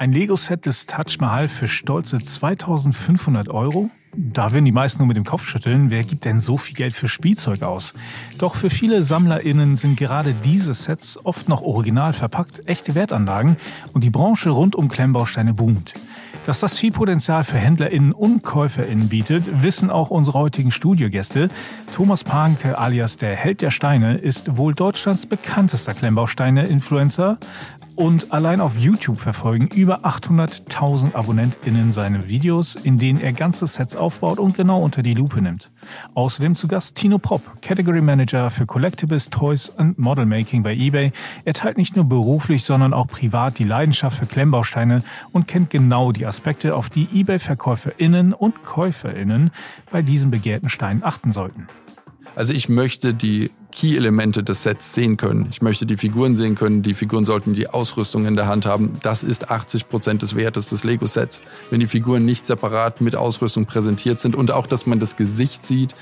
Ein Lego-Set des Taj Mahal für stolze 2500 Euro? Da werden die meisten nur mit dem Kopf schütteln. Wer gibt denn so viel Geld für Spielzeug aus? Doch für viele SammlerInnen sind gerade diese Sets oft noch original verpackt, echte Wertanlagen und die Branche rund um Klemmbausteine boomt. Dass das viel Potenzial für HändlerInnen und KäuferInnen bietet, wissen auch unsere heutigen Studiogäste. Thomas Panke alias der Held der Steine ist wohl Deutschlands bekanntester Klemmbausteine-Influencer. Und allein auf YouTube verfolgen über 800.000 AbonnentInnen seine Videos, in denen er ganze Sets aufbaut und genau unter die Lupe nimmt. Außerdem zu Gast Tino Prop, Category Manager für Collectibles, Toys und Model Making bei eBay. Er teilt nicht nur beruflich, sondern auch privat die Leidenschaft für Klemmbausteine und kennt genau die Aspekte, auf die eBay-VerkäuferInnen und KäuferInnen bei diesen begehrten Steinen achten sollten. Also ich möchte die Key-Elemente des Sets sehen können. Ich möchte die Figuren sehen können. Die Figuren sollten die Ausrüstung in der Hand haben. Das ist 80 Prozent des Wertes des Lego-Sets. Wenn die Figuren nicht separat mit Ausrüstung präsentiert sind und auch, dass man das Gesicht sieht,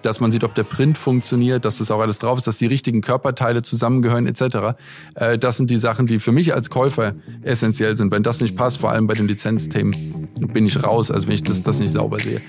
dass man sieht, ob der Print funktioniert, dass das auch alles drauf ist, dass die richtigen Körperteile zusammengehören etc. Äh, das sind die Sachen, die für mich als Käufer essentiell sind. Wenn das nicht passt, vor allem bei den Lizenzthemen, bin ich raus, also wenn ich das, das nicht sauber sehe.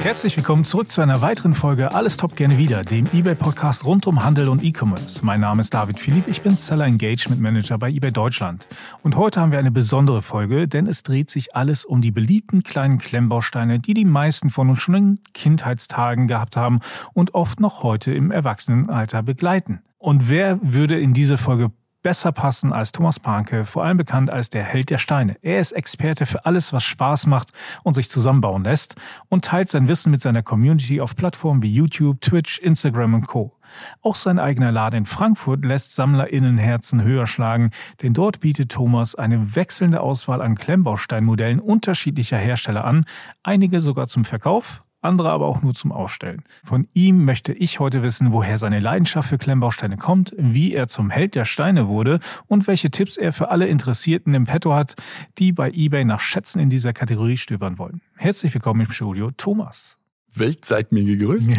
Herzlich willkommen zurück zu einer weiteren Folge Alles Top gerne wieder, dem eBay-Podcast rund um Handel und E-Commerce. Mein Name ist David Philipp, ich bin Seller Engagement Manager bei eBay Deutschland. Und heute haben wir eine besondere Folge, denn es dreht sich alles um die beliebten kleinen Klemmbausteine, die die meisten von uns schon in Kindheitstagen gehabt haben und oft noch heute im Erwachsenenalter begleiten. Und wer würde in diese Folge besser passen als Thomas Panke, vor allem bekannt als der Held der Steine. Er ist Experte für alles, was Spaß macht und sich zusammenbauen lässt und teilt sein Wissen mit seiner Community auf Plattformen wie YouTube, Twitch, Instagram und Co. Auch sein eigener Laden in Frankfurt lässt SammlerInnenherzen höher schlagen, denn dort bietet Thomas eine wechselnde Auswahl an Klemmbausteinmodellen unterschiedlicher Hersteller an, einige sogar zum Verkauf, andere aber auch nur zum Ausstellen. Von ihm möchte ich heute wissen, woher seine Leidenschaft für Klemmbausteine kommt, wie er zum Held der Steine wurde und welche Tipps er für alle Interessierten im Petto hat, die bei eBay nach Schätzen in dieser Kategorie stöbern wollen. Herzlich willkommen im Studio, Thomas. Welt seid mir gegrüßt.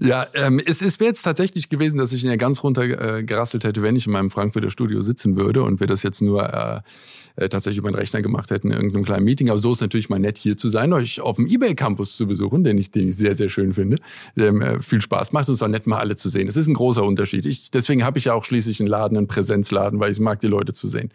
ja, ähm, es, es wäre jetzt tatsächlich gewesen, dass ich ihn ja ganz runter äh, gerasselt hätte, wenn ich in meinem Frankfurter Studio sitzen würde und wir das jetzt nur äh, äh, tatsächlich über den Rechner gemacht hätten in irgendeinem kleinen Meeting. Aber so ist natürlich mal nett hier zu sein, euch auf dem eBay Campus zu besuchen, den ich, den ich sehr, sehr schön finde. Der äh, viel Spaß macht und es ist auch nett mal alle zu sehen. Es ist ein großer Unterschied. Ich, deswegen habe ich ja auch schließlich einen Laden, einen Präsenzladen, weil ich mag, die Leute zu sehen.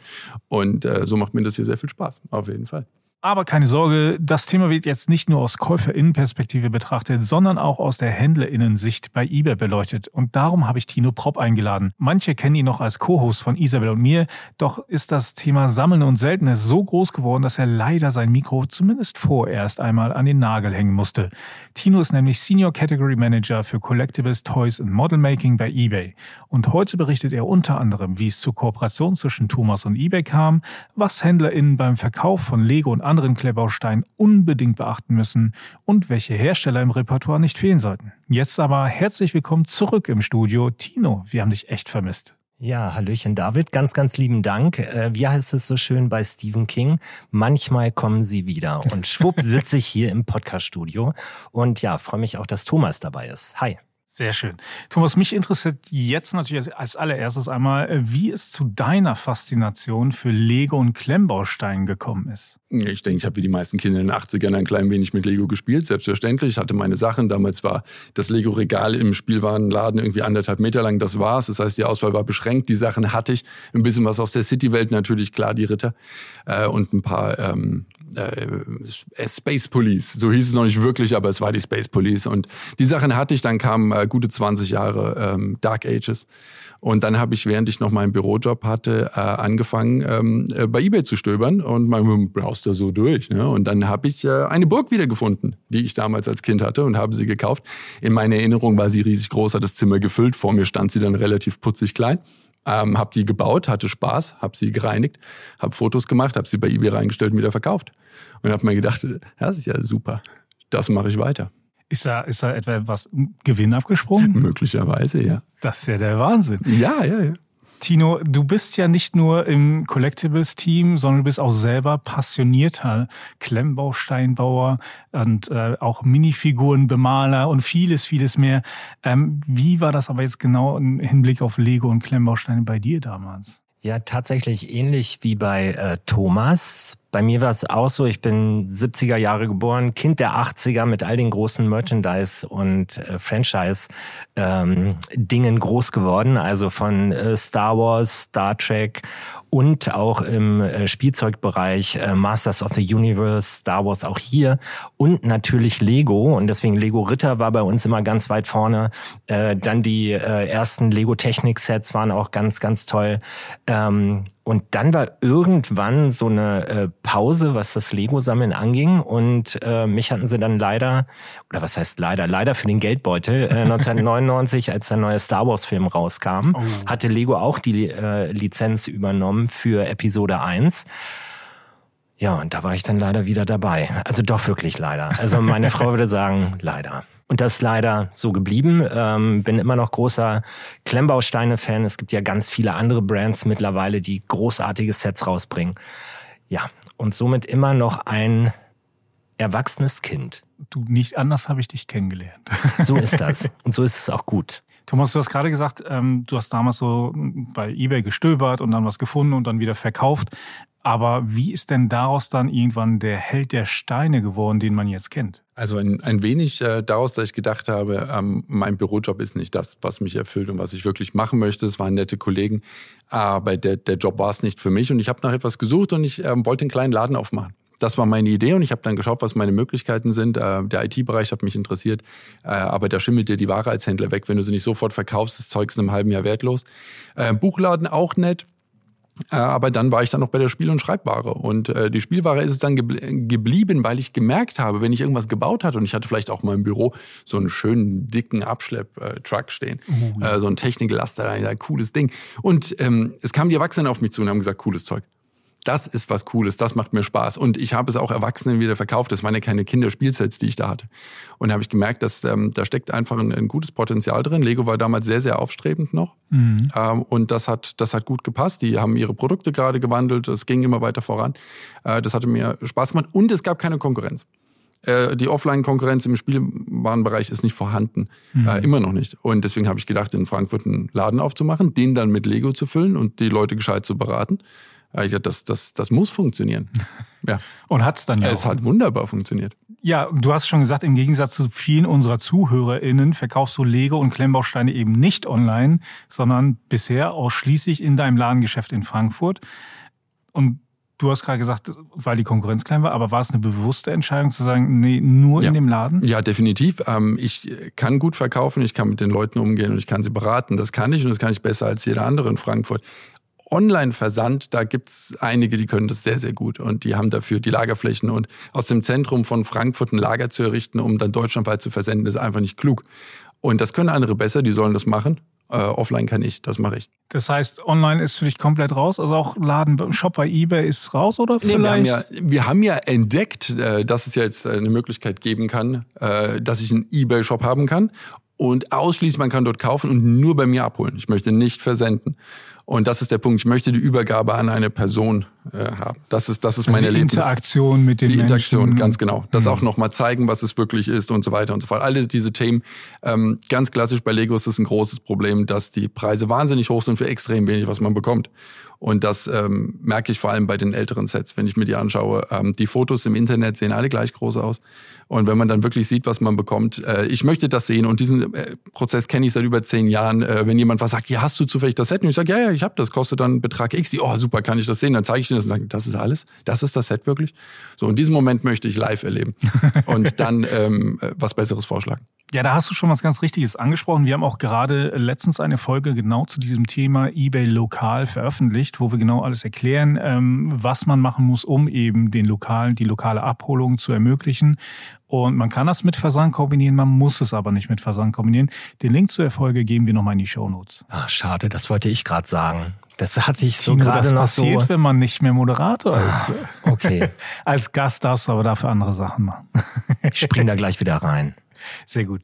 Und äh, so macht mir das hier sehr viel Spaß, auf jeden Fall. Aber keine Sorge, das Thema wird jetzt nicht nur aus Käuferinnenperspektive betrachtet, sondern auch aus der Händlerinnensicht bei eBay beleuchtet. Und darum habe ich Tino Propp eingeladen. Manche kennen ihn noch als Co-Host von Isabel und mir, doch ist das Thema Sammeln und Seltenes so groß geworden, dass er leider sein Mikro zumindest vorerst einmal an den Nagel hängen musste. Tino ist nämlich Senior Category Manager für Collectibles, Toys und Model Making bei eBay. Und heute berichtet er unter anderem, wie es zur Kooperation zwischen Thomas und eBay kam, was HändlerInnen beim Verkauf von Lego und anderen Kletterbausteinen unbedingt beachten müssen und welche Hersteller im Repertoire nicht fehlen sollten. Jetzt aber herzlich willkommen zurück im Studio. Tino, wir haben dich echt vermisst. Ja, Hallöchen David, ganz, ganz lieben Dank. Äh, wie heißt es so schön bei Stephen King? Manchmal kommen sie wieder. Und schwupp sitze ich hier im Podcast-Studio. Und ja, freue mich auch, dass Thomas dabei ist. Hi. Sehr schön. Thomas, mich interessiert jetzt natürlich als allererstes einmal, äh, wie es zu deiner Faszination für Lego und Klemmbausteinen gekommen ist. Ich denke, ich habe wie die meisten Kinder in den 80ern ein klein wenig mit Lego gespielt, selbstverständlich. Ich hatte meine Sachen. Damals war das Lego-Regal im Spielwarenladen irgendwie anderthalb Meter lang. Das war's. Das heißt, die Auswahl war beschränkt. Die Sachen hatte ich. Ein bisschen was aus der City-Welt natürlich, klar, die Ritter. Äh, und ein paar ähm, äh, Space Police. So hieß es noch nicht wirklich, aber es war die Space Police. Und die Sachen hatte ich, dann kamen äh, gute 20 Jahre ähm, Dark Ages. Und dann habe ich, während ich noch meinen Bürojob hatte, äh, angefangen, ähm, äh, bei eBay zu stöbern und man brauchst da so durch. Ne? Und dann habe ich äh, eine Burg wiedergefunden, die ich damals als Kind hatte und habe sie gekauft. In meiner Erinnerung war sie riesig groß, hat das Zimmer gefüllt. Vor mir stand sie dann relativ putzig klein. Ähm, habe die gebaut, hatte Spaß, habe sie gereinigt, habe Fotos gemacht, habe sie bei eBay reingestellt und wieder verkauft. Und habe mir gedacht, das ist ja super, das mache ich weiter. Ist da, ist da etwa was Gewinn abgesprungen? Möglicherweise, ja. Das ist ja der Wahnsinn. Ja, ja, ja. Tino, du bist ja nicht nur im Collectibles-Team, sondern du bist auch selber passionierter Klemmbausteinbauer und äh, auch Minifigurenbemaler und vieles, vieles mehr. Ähm, wie war das aber jetzt genau im Hinblick auf Lego und Klemmbausteine bei dir damals? Ja, tatsächlich ähnlich wie bei äh, Thomas. Bei mir war es auch so, ich bin 70er Jahre geboren, Kind der 80er mit all den großen Merchandise und äh, Franchise ähm, groß geworden, also von äh, Star Wars, Star Trek und auch im äh, Spielzeugbereich äh, Masters of the Universe, Star Wars auch hier und natürlich Lego und deswegen Lego Ritter war bei uns immer ganz weit vorne. Äh, dann die ersten Lego Technik Sets waren auch ganz ganz toll. Ähm, und dann war irgendwann so eine äh, Pause, was das Lego-Sammeln anging. Und äh, mich hatten sie dann leider, oder was heißt leider, leider für den Geldbeutel, äh, 1999, als der neue Star Wars-Film rauskam, oh. hatte Lego auch die äh, Lizenz übernommen für Episode 1. Ja, und da war ich dann leider wieder dabei. Also doch wirklich leider. Also meine Frau würde sagen, leider. Und das ist leider so geblieben. Ähm, bin immer noch großer Klemmbausteine-Fan. Es gibt ja ganz viele andere Brands mittlerweile, die großartige Sets rausbringen. Ja, und somit immer noch ein erwachsenes Kind. Du, nicht anders habe ich dich kennengelernt. So ist das. Und so ist es auch gut. Thomas, du hast gerade gesagt, ähm, du hast damals so bei eBay gestöbert und dann was gefunden und dann wieder verkauft. Aber wie ist denn daraus dann irgendwann der Held der Steine geworden, den man jetzt kennt? Also ein, ein wenig äh, daraus, dass ich gedacht habe, ähm, mein Bürojob ist nicht das, was mich erfüllt und was ich wirklich machen möchte. Es waren nette Kollegen, aber der, der Job war es nicht für mich. Und ich habe nach etwas gesucht und ich ähm, wollte einen kleinen Laden aufmachen. Das war meine Idee und ich habe dann geschaut, was meine Möglichkeiten sind. Äh, der IT-Bereich hat mich interessiert, äh, aber da schimmelt dir die Ware als Händler weg, wenn du sie nicht sofort verkaufst. Ist in einem halben Jahr wertlos. Äh, Buchladen auch nett aber dann war ich dann noch bei der Spiel- und Schreibware. Und äh, die Spielware ist es dann geblieben, weil ich gemerkt habe, wenn ich irgendwas gebaut hatte und ich hatte vielleicht auch mal im Büro so einen schönen, dicken Abschlepp-Truck stehen, oh, ja. äh, so ein Techniklaster, ein cooles Ding. Und ähm, es kamen die Erwachsenen auf mich zu und haben gesagt, cooles Zeug das ist was Cooles, das macht mir Spaß. Und ich habe es auch Erwachsenen wieder verkauft. Das waren ja keine Kinderspielsets, die ich da hatte. Und da habe ich gemerkt, dass ähm, da steckt einfach ein, ein, gutes Potenzial drin. Lego war damals sehr, sehr aufstrebend noch. Mhm. Ähm, und das hat, das hat gut gepasst. Die haben ihre Produkte gerade gewandelt. Es ging immer weiter voran. Äh, das hatte mir Spaß gemacht. Und es gab keine Konkurrenz äh, die Offline-Konkurrenz im Spielwarenbereich ist nicht vorhanden. Mhm. Äh, immer noch nicht. Und deswegen habe ich gedacht, in Frankfurt einen Laden aufzumachen, den dann mit Lego zu füllen und die Leute gescheit zu beraten. Ich dachte, das, das, das muss funktionieren. Ja. Und hat es dann ja. Es hat wunderbar funktioniert. Ja, du hast schon gesagt, im Gegensatz zu vielen unserer ZuhörerInnen verkaufst du Lego und Klemmbausteine eben nicht online, sondern bisher ausschließlich in deinem Ladengeschäft in Frankfurt. Und du hast gerade gesagt, weil die Konkurrenz klein war, aber war es eine bewusste Entscheidung zu sagen, nee, nur ja. in dem Laden? Ja, definitiv. Ähm, ich kann gut verkaufen, ich kann mit den Leuten umgehen und ich kann sie beraten. Das kann ich und das kann ich besser als jeder andere in Frankfurt. Online-Versand, da gibt's einige, die können das sehr, sehr gut und die haben dafür die Lagerflächen und aus dem Zentrum von Frankfurt ein Lager zu errichten, um dann deutschlandweit zu versenden, ist einfach nicht klug. Und das können andere besser, die sollen das machen. Äh, offline kann ich, das mache ich. Das heißt, online ist für dich komplett raus? Also auch Laden, Shop bei eBay ist raus oder nee, vielleicht? Wir haben, ja, wir haben ja entdeckt, äh, dass es ja jetzt eine Möglichkeit geben kann, äh, dass ich einen eBay-Shop haben kann und ausschließlich man kann dort kaufen und nur bei mir abholen. Ich möchte nicht versenden. Und das ist der Punkt. Ich möchte die Übergabe an eine Person äh, haben. Das ist, das ist also meine die Erlebnis. Interaktion mit den Die Interaktion, Menschen. ganz genau. Das mhm. auch nochmal zeigen, was es wirklich ist und so weiter und so fort. Alle diese Themen. Ähm, ganz klassisch bei Lego ist es ein großes Problem, dass die Preise wahnsinnig hoch sind für extrem wenig, was man bekommt. Und das ähm, merke ich vor allem bei den älteren Sets, wenn ich mir die anschaue. Ähm, die Fotos im Internet sehen alle gleich groß aus. Und wenn man dann wirklich sieht, was man bekommt, äh, ich möchte das sehen. Und diesen äh, Prozess kenne ich seit über zehn Jahren. Äh, wenn jemand was sagt, ja, hast du zufällig das Set? Und ich sage, ja, ja, ich habe das, kostet dann Betrag X. Die, oh, super, kann ich das sehen? Dann zeige ich denen das und sage, das ist alles? Das ist das Set wirklich? So, in diesem Moment möchte ich live erleben. und dann ähm, äh, was Besseres vorschlagen. Ja, da hast du schon was ganz Richtiges angesprochen. Wir haben auch gerade letztens eine Folge genau zu diesem Thema eBay lokal veröffentlicht, wo wir genau alles erklären, ähm, was man machen muss, um eben den lokalen, die lokale Abholung zu ermöglichen. Und man kann das mit Versand kombinieren, man muss es aber nicht mit Versand kombinieren. Den Link zu der Folge geben wir nochmal in die Show Notes. Ach, schade, das wollte ich gerade sagen. Das hatte ich so gerade noch passiert, so. wenn man nicht mehr Moderator ah, ist. Okay. Als Gast darfst du aber dafür andere Sachen machen. ich spring da gleich wieder rein. Sehr gut.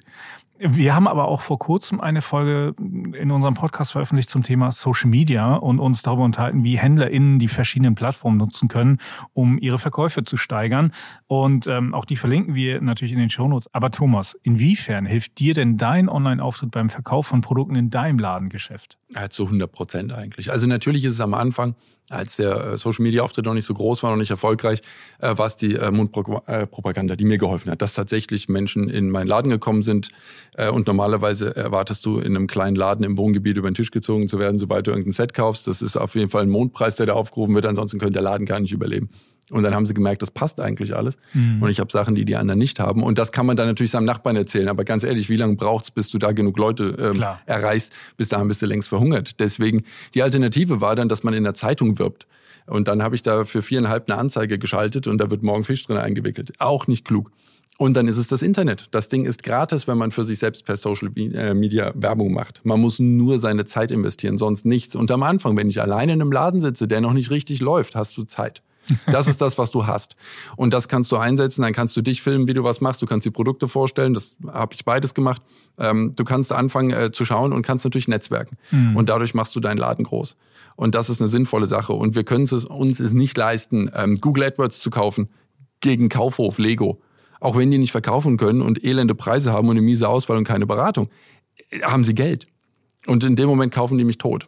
Wir haben aber auch vor kurzem eine Folge in unserem Podcast veröffentlicht zum Thema Social Media und uns darüber unterhalten, wie HändlerInnen die verschiedenen Plattformen nutzen können, um ihre Verkäufe zu steigern. Und ähm, auch die verlinken wir natürlich in den Shownotes. Aber Thomas, inwiefern hilft dir denn dein Online-Auftritt beim Verkauf von Produkten in deinem Ladengeschäft? Ja, zu 100 Prozent eigentlich. Also natürlich ist es am Anfang als der äh, Social Media Auftritt noch nicht so groß war, noch nicht erfolgreich, äh, war es die äh, Mundpropaganda, die mir geholfen hat, dass tatsächlich Menschen in meinen Laden gekommen sind. Äh, und normalerweise erwartest du in einem kleinen Laden im Wohngebiet über den Tisch gezogen zu werden, sobald du irgendein Set kaufst. Das ist auf jeden Fall ein Mondpreis, der da aufgerufen wird. Ansonsten könnte der Laden gar nicht überleben. Und dann haben sie gemerkt, das passt eigentlich alles. Mhm. Und ich habe Sachen, die die anderen nicht haben. Und das kann man dann natürlich seinem Nachbarn erzählen. Aber ganz ehrlich, wie lange braucht's, bis du da genug Leute ähm, erreichst? Bis dahin bist du längst verhungert. Deswegen, die Alternative war dann, dass man in der Zeitung wirbt. Und dann habe ich da für viereinhalb eine Anzeige geschaltet und da wird morgen Fisch drin eingewickelt. Auch nicht klug. Und dann ist es das Internet. Das Ding ist gratis, wenn man für sich selbst per Social äh, Media Werbung macht. Man muss nur seine Zeit investieren, sonst nichts. Und am Anfang, wenn ich alleine in einem Laden sitze, der noch nicht richtig läuft, hast du Zeit. Das ist das, was du hast. Und das kannst du einsetzen. Dann kannst du dich filmen, wie du was machst. Du kannst die Produkte vorstellen. Das habe ich beides gemacht. Ähm, du kannst anfangen äh, zu schauen und kannst natürlich netzwerken. Mhm. Und dadurch machst du deinen Laden groß. Und das ist eine sinnvolle Sache. Und wir können es uns es nicht leisten, ähm, Google AdWords zu kaufen gegen Kaufhof, Lego. Auch wenn die nicht verkaufen können und elende Preise haben und eine miese Auswahl und keine Beratung, äh, haben sie Geld. Und in dem Moment kaufen die mich tot.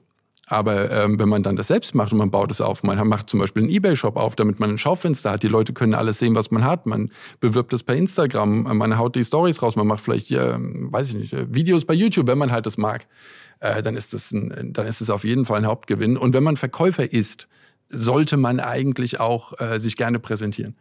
Aber ähm, wenn man dann das selbst macht und man baut es auf, man macht zum Beispiel einen Ebay-Shop auf, damit man ein Schaufenster hat, die Leute können alles sehen, was man hat, man bewirbt es per Instagram, man haut die Stories raus, man macht vielleicht, äh, weiß ich nicht, äh, Videos bei YouTube, wenn man halt das mag, äh, dann ist das ein, dann ist es auf jeden Fall ein Hauptgewinn. Und wenn man Verkäufer ist, sollte man eigentlich auch äh, sich gerne präsentieren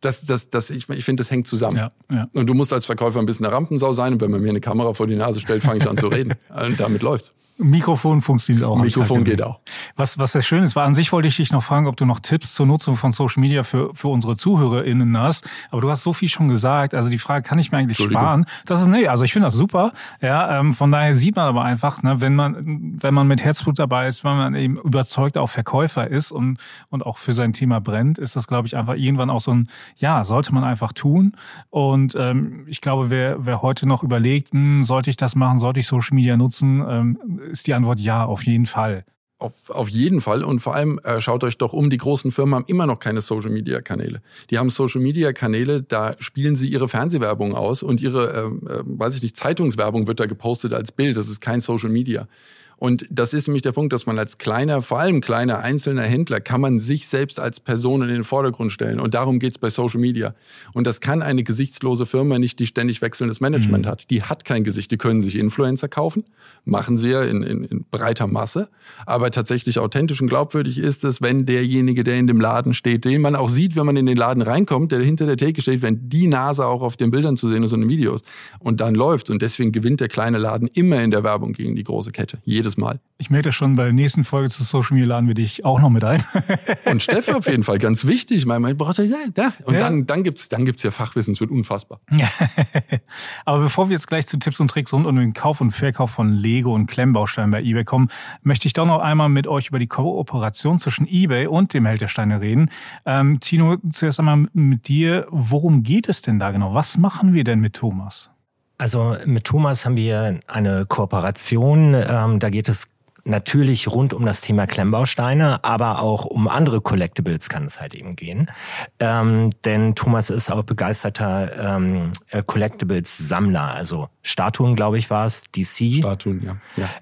das, das, das, ich, ich finde, das hängt zusammen. Ja, ja. Und du musst als Verkäufer ein bisschen eine Rampensau sein. Und wenn man mir eine Kamera vor die Nase stellt, fange ich an zu reden. Und damit läuft's. Mikrofon funktioniert auch. Mikrofon geht auch. Was, was sehr schön ist, war an sich wollte ich dich noch fragen, ob du noch Tipps zur Nutzung von Social Media für, für unsere ZuhörerInnen hast. Aber du hast so viel schon gesagt. Also die Frage kann ich mir eigentlich sparen. Das ist, nee, also ich finde das super. Ja, ähm, von daher sieht man aber einfach, ne, wenn man, wenn man mit Herzblut dabei ist, wenn man eben überzeugt auch Verkäufer ist und, und auch für sein Thema brennt, ist das, glaube ich, einfach irgendwann auch so ein, ja, sollte man einfach tun. Und ähm, ich glaube, wer, wer heute noch überlegt, hm, sollte ich das machen, sollte ich Social Media nutzen, ähm, ist die Antwort ja, auf jeden Fall. Auf, auf jeden Fall. Und vor allem äh, schaut euch doch um, die großen Firmen haben immer noch keine Social-Media-Kanäle. Die haben Social-Media-Kanäle, da spielen sie ihre Fernsehwerbung aus und ihre, äh, äh, weiß ich nicht, Zeitungswerbung wird da gepostet als Bild. Das ist kein Social-Media. Und das ist nämlich der Punkt, dass man als kleiner, vor allem kleiner einzelner Händler, kann man sich selbst als Person in den Vordergrund stellen. Und darum geht's bei Social Media. Und das kann eine gesichtslose Firma nicht, die ständig wechselndes Management mhm. hat. Die hat kein Gesicht. Die können sich Influencer kaufen, machen sie ja in, in, in breiter Masse. Aber tatsächlich authentisch und glaubwürdig ist es, wenn derjenige, der in dem Laden steht, den man auch sieht, wenn man in den Laden reinkommt, der hinter der Theke steht, wenn die Nase auch auf den Bildern zu sehen ist und in den Videos und dann läuft. Und deswegen gewinnt der kleine Laden immer in der Werbung gegen die große Kette. Jedes jedes Mal. Ich melde schon, bei der nächsten Folge zu Social Media laden wir dich auch noch mit ein. Und Steffen auf jeden Fall, ganz wichtig. Mein, mein braucht ja, da. Und ja. dann, dann gibt's, dann gibt's ja Fachwissen, es wird unfassbar. Aber bevor wir jetzt gleich zu Tipps und Tricks rund um den Kauf und Verkauf von Lego und Klemmbausteinen bei eBay kommen, möchte ich doch noch einmal mit euch über die Kooperation zwischen eBay und dem Held der Steine reden. Ähm, Tino, zuerst einmal mit dir. Worum geht es denn da genau? Was machen wir denn mit Thomas? Also mit Thomas haben wir eine Kooperation. Ähm, da geht es natürlich rund um das Thema Klemmbausteine, aber auch um andere Collectibles kann es halt eben gehen. Ähm, denn Thomas ist auch begeisterter ähm, äh, Collectibles-Sammler, also Statuen, glaube ich, war es, DC. Statuen, ja.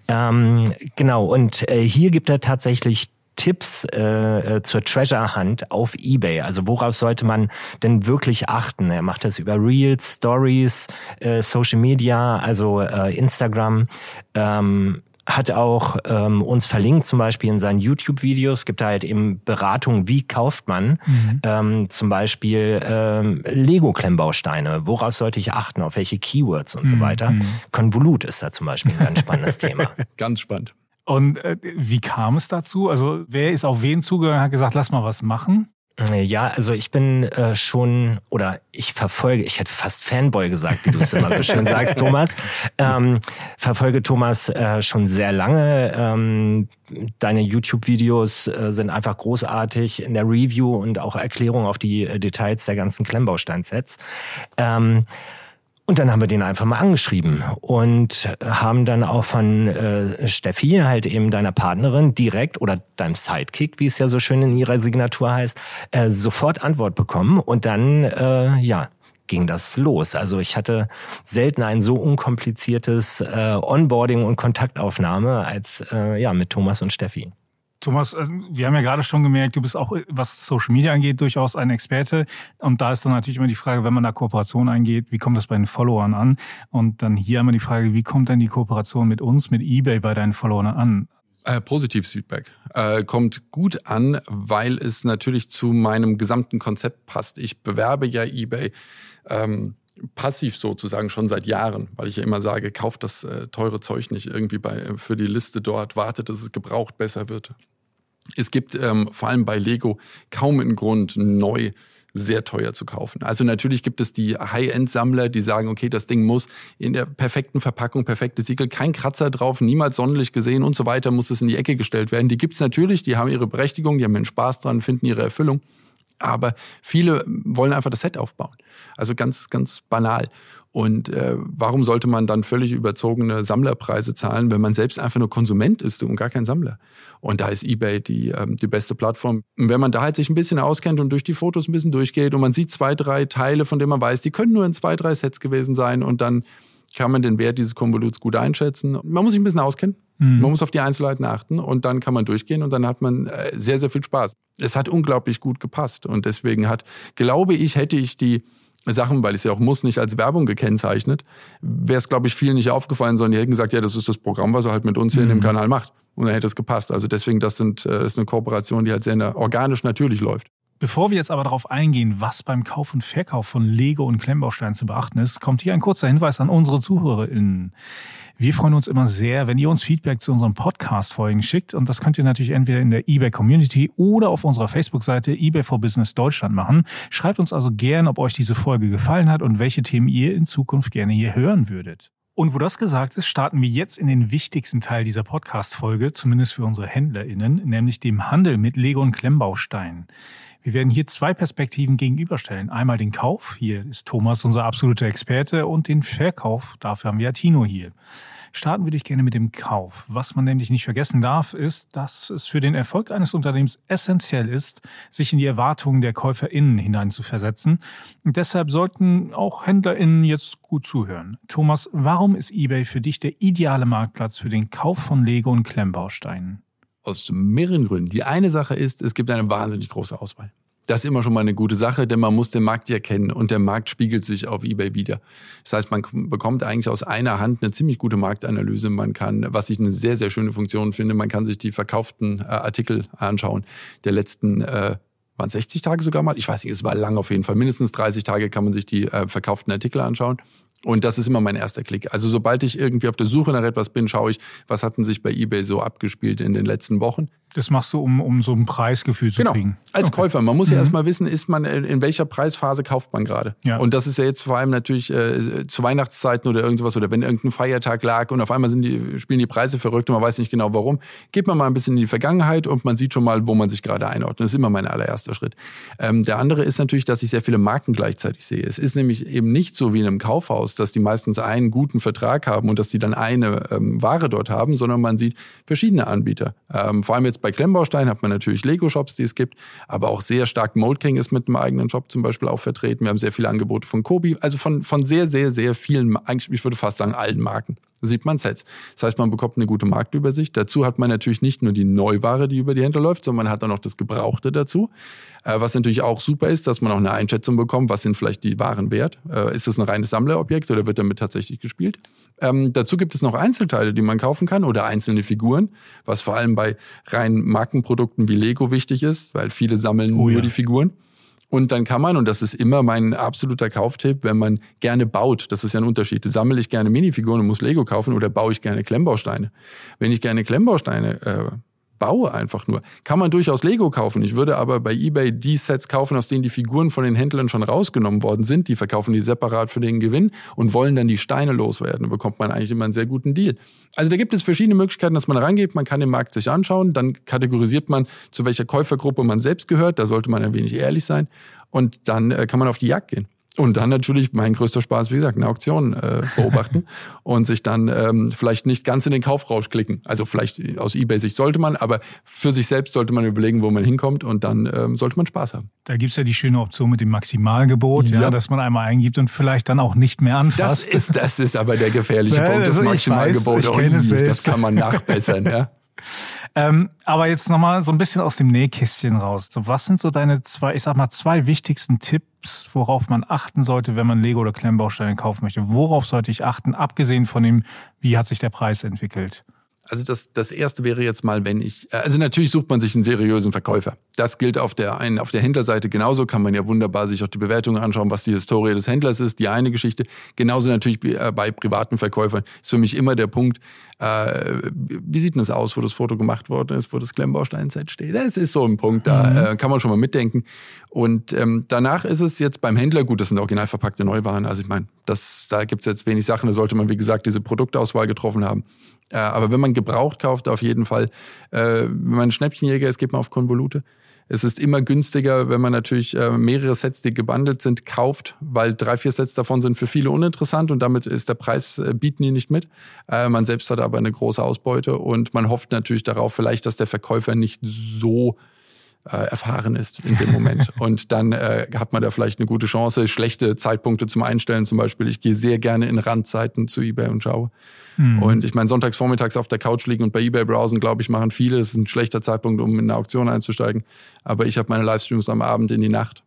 ja. Ähm, genau, und äh, hier gibt er tatsächlich Tipps äh, äh, zur Treasure Hunt auf eBay. Also worauf sollte man denn wirklich achten? Er macht das über Reels, Stories, äh, Social Media, also äh, Instagram. Ähm, hat auch ähm, uns verlinkt, zum Beispiel in seinen YouTube-Videos, gibt da halt eben Beratung, wie kauft man mhm. ähm, zum Beispiel ähm, Lego-Klemmbausteine, worauf sollte ich achten, auf welche Keywords und mhm. so weiter. Konvolut ist da zum Beispiel ein ganz spannendes Thema. Ganz spannend. Und äh, wie kam es dazu? Also wer ist auf wen zugegangen, hat gesagt, lass mal was machen? Ja, also ich bin äh, schon oder ich verfolge, ich hätte fast Fanboy gesagt, wie du es immer so schön sagst, Thomas. Ähm, verfolge Thomas äh, schon sehr lange. Ähm, deine YouTube-Videos äh, sind einfach großartig in der Review und auch Erklärung auf die äh, Details der ganzen Klemmbausteinsets. Ähm, Und dann haben wir den einfach mal angeschrieben und haben dann auch von äh, Steffi, halt eben deiner Partnerin, direkt oder deinem Sidekick, wie es ja so schön in ihrer Signatur heißt, äh, sofort Antwort bekommen. Und dann, äh, ja, ging das los. Also ich hatte selten ein so unkompliziertes äh, Onboarding und Kontaktaufnahme als äh, ja mit Thomas und Steffi. Thomas, äh, wir haben ja gerade schon gemerkt, du bist auch, was Social Media angeht, durchaus ein Experte. Und da ist dann natürlich immer die Frage, wenn man da Kooperation eingeht, wie kommt das bei den Followern an? Und dann hier immer die Frage, wie kommt denn die Kooperation mit uns, mit eBay bei deinen Followern an? Äh, positives Feedback. Äh, kommt gut an, weil es natürlich zu meinem gesamten Konzept passt. Ich bewerbe ja eBay ähm, passiv sozusagen schon seit Jahren, weil ich ja immer sage, kauft das äh, teure Zeug nicht irgendwie bei, für die Liste dort, wartet, dass es gebraucht besser wird. Es gibt ähm, vor allem bei Lego kaum einen Grund, neu sehr teuer zu kaufen. Also natürlich gibt es die High-End-Sammler, die sagen, okay, das Ding muss in der perfekten Verpackung, perfekte Siegel, kein Kratzer drauf, niemals sonnenlich gesehen und so weiter, muss es in die Ecke gestellt werden. Die gibt es natürlich, die haben ihre Berechtigung, die haben einen Spaß dran, finden ihre Erfüllung. Aber viele wollen einfach das Set aufbauen. Also ganz, ganz banal. Und äh, warum sollte man dann völlig überzogene Sammlerpreise zahlen, wenn man selbst einfach nur Konsument ist und gar kein Sammler? Und da ist eBay die, ähm, die beste Plattform. Und wenn man da halt sich ein bisschen auskennt und durch die Fotos ein bisschen durchgeht und man sieht zwei, drei Teile, von denen man weiß, die können nur in zwei, drei Sets gewesen sein und dann kann man den Wert dieses Konvoluts gut einschätzen. Man muss sich ein bisschen auskennen. Mhm. Man muss auf die Einzelheiten achten und dann kann man durchgehen und dann hat man äh, sehr, sehr viel Spaß. Es hat unglaublich gut gepasst und deswegen hat, glaube ich, hätte ich die Sachen, weil es ja auch muss, nicht als Werbung gekennzeichnet, wäre es, glaube ich, vielen nicht aufgefallen, sondern die hätten gesagt, ja, das ist das Programm, was er halt mit uns hier mhm. in dem mhm. Kanal macht. Und dann hätte es gepasst. Also deswegen, das, sind, äh, das ist eine Kooperation, die halt sehr organisch natürlich läuft. Bevor wir jetzt aber darauf eingehen, was beim Kauf und Verkauf von Lego und Klemmbausteinen zu beachten ist, kommt hier ein kurzer Hinweis an unsere ZuhörerInnen. Wir freuen uns immer sehr, wenn ihr uns Feedback zu unseren Podcast-Folgen schickt. Und das könnt ihr natürlich entweder in der eBay Community oder auf unserer Facebook-Seite eBay for Business Deutschland machen. Schreibt uns also gern, ob euch diese Folge gefallen hat und welche Themen ihr in Zukunft gerne hier hören würdet. Und wo das gesagt ist, starten wir jetzt in den wichtigsten Teil dieser Podcast-Folge, zumindest für unsere HändlerInnen, nämlich dem Handel mit Lego und Klemmbausteinen. Wir werden hier zwei Perspektiven gegenüberstellen. Einmal den Kauf, hier ist Thomas unser absoluter Experte, und den Verkauf, dafür haben wir Tino hier. Starten würde ich gerne mit dem Kauf. Was man nämlich nicht vergessen darf, ist, dass es für den Erfolg eines Unternehmens essentiell ist, sich in die Erwartungen der KäuferInnen hineinzuversetzen. Und deshalb sollten auch HändlerInnen jetzt gut zuhören. Thomas, warum ist eBay für dich der ideale Marktplatz für den Kauf von Lego und Klemmbausteinen? Aus mehreren Gründen. Die eine Sache ist, es gibt eine wahnsinnig große Auswahl. Das ist immer schon mal eine gute Sache, denn man muss den Markt ja kennen und der Markt spiegelt sich auf eBay wieder. Das heißt, man bekommt eigentlich aus einer Hand eine ziemlich gute Marktanalyse. Man kann, was ich eine sehr, sehr schöne Funktion finde, man kann sich die verkauften äh, Artikel anschauen der letzten äh, waren 60 Tage sogar mal, ich weiß nicht, es war lang auf jeden Fall, mindestens 30 Tage kann man sich die äh, verkauften Artikel anschauen. Und das ist immer mein erster Klick. Also sobald ich irgendwie auf der Suche nach etwas bin, schaue ich, was hatten sich bei eBay so abgespielt in den letzten Wochen. Das machst du, um, um so ein Preisgefühl zu genau. kriegen. Als okay. Käufer. Man muss ja mhm. erstmal wissen, ist man, in welcher Preisphase kauft man gerade. Ja. Und das ist ja jetzt vor allem natürlich äh, zu Weihnachtszeiten oder irgendwas oder wenn irgendein Feiertag lag und auf einmal sind die, spielen die Preise verrückt und man weiß nicht genau warum. Geht man mal ein bisschen in die Vergangenheit und man sieht schon mal, wo man sich gerade einordnet. Das ist immer mein allererster Schritt. Ähm, der andere ist natürlich, dass ich sehr viele Marken gleichzeitig sehe. Es ist nämlich eben nicht so wie in einem Kaufhaus, dass die meistens einen guten Vertrag haben und dass die dann eine ähm, Ware dort haben, sondern man sieht verschiedene Anbieter. Ähm, vor allem jetzt bei Klemmbausteinen hat man natürlich Lego-Shops, die es gibt, aber auch sehr stark Mold King ist mit einem eigenen Shop zum Beispiel auch vertreten. Wir haben sehr viele Angebote von Kobi, also von, von sehr, sehr, sehr vielen, eigentlich, ich würde fast sagen, allen Marken. Sieht man Sets. Das heißt, man bekommt eine gute Marktübersicht. Dazu hat man natürlich nicht nur die Neuware, die über die Händler läuft, sondern man hat auch noch das Gebrauchte dazu. Äh, was natürlich auch super ist, dass man auch eine Einschätzung bekommt, was sind vielleicht die Waren wert. Äh, ist es ein reines Sammlerobjekt oder wird damit tatsächlich gespielt? Ähm, dazu gibt es noch Einzelteile, die man kaufen kann oder einzelne Figuren, was vor allem bei rein Markenprodukten wie Lego wichtig ist, weil viele sammeln oh, nur ja. die Figuren. Und dann kann man, und das ist immer mein absoluter Kauftipp, wenn man gerne baut, das ist ja ein Unterschied. Sammle ich gerne Minifiguren und muss Lego kaufen oder baue ich gerne Klemmbausteine? Wenn ich gerne Klemmbausteine äh, baue einfach nur. Kann man durchaus Lego kaufen. Ich würde aber bei eBay die Sets kaufen, aus denen die Figuren von den Händlern schon rausgenommen worden sind. Die verkaufen die separat für den Gewinn und wollen dann die Steine loswerden. Da bekommt man eigentlich immer einen sehr guten Deal. Also da gibt es verschiedene Möglichkeiten, dass man rangeht. Man kann den Markt sich anschauen. Dann kategorisiert man, zu welcher Käufergruppe man selbst gehört. Da sollte man ein wenig ehrlich sein. Und dann äh, kann man auf die Jagd gehen. Und dann natürlich mein größter Spaß, wie gesagt, eine Auktion äh, beobachten und sich dann ähm, vielleicht nicht ganz in den Kaufrausch klicken. Also vielleicht aus Ebay-Sicht sollte man, aber für sich selbst sollte man überlegen, wo man hinkommt und dann ähm, sollte man Spaß haben. Da gibt's ja die schöne Option mit dem Maximalgebot, ja. ja. dass man einmal eingibt und vielleicht dann auch nicht mehr anfasst. Das ist, das ist aber der gefährliche Punkt, das also Maximalgebot. Ich weiß, ich es das kann man nachbessern, ja. Ähm, aber jetzt nochmal so ein bisschen aus dem Nähkästchen raus. So, was sind so deine zwei, ich sag mal, zwei wichtigsten Tipps, worauf man achten sollte, wenn man Lego oder Klemmbausteine kaufen möchte? Worauf sollte ich achten, abgesehen von dem, wie hat sich der Preis entwickelt? Also das, das erste wäre jetzt mal, wenn ich, äh, also natürlich sucht man sich einen seriösen Verkäufer. Das gilt auf der einen, auf der Händlerseite genauso, kann man ja wunderbar sich auch die Bewertungen anschauen, was die Historie des Händlers ist, die eine Geschichte. Genauso natürlich äh, bei privaten Verkäufern ist für mich immer der Punkt, äh, wie sieht denn das aus, wo das Foto gemacht worden ist, wo das Klemmbaustein-Set steht. Das ist so ein Punkt, da mhm. äh, kann man schon mal mitdenken. Und ähm, danach ist es jetzt beim Händler, gut, das sind original verpackte Neuwaren, also ich meine, da gibt's jetzt wenig Sachen, da sollte man, wie gesagt, diese Produktauswahl getroffen haben. Äh, aber wenn man gebraucht kauft, auf jeden Fall, äh, wenn man ein Schnäppchenjäger ist, geht man auf Konvolute. Es ist immer günstiger, wenn man natürlich äh, mehrere Sets, die gebundelt sind, kauft, weil drei, vier Sets davon sind für viele uninteressant und damit ist der Preis, äh, bieten die nicht mit. Äh, man selbst hat aber eine große Ausbeute und man hofft natürlich darauf, vielleicht, dass der Verkäufer nicht so erfahren ist in dem Moment. und dann äh, hat man da vielleicht eine gute Chance. Schlechte Zeitpunkte zum Einstellen zum Beispiel. Ich gehe sehr gerne in Randzeiten zu eBay und schaue. Mhm. Und ich meine, sonntags vormittags auf der Couch liegen und bei eBay browsen, glaube ich, machen viele. Das ist ein schlechter Zeitpunkt, um in eine Auktion einzusteigen. Aber ich habe meine Livestreams am Abend in die Nacht.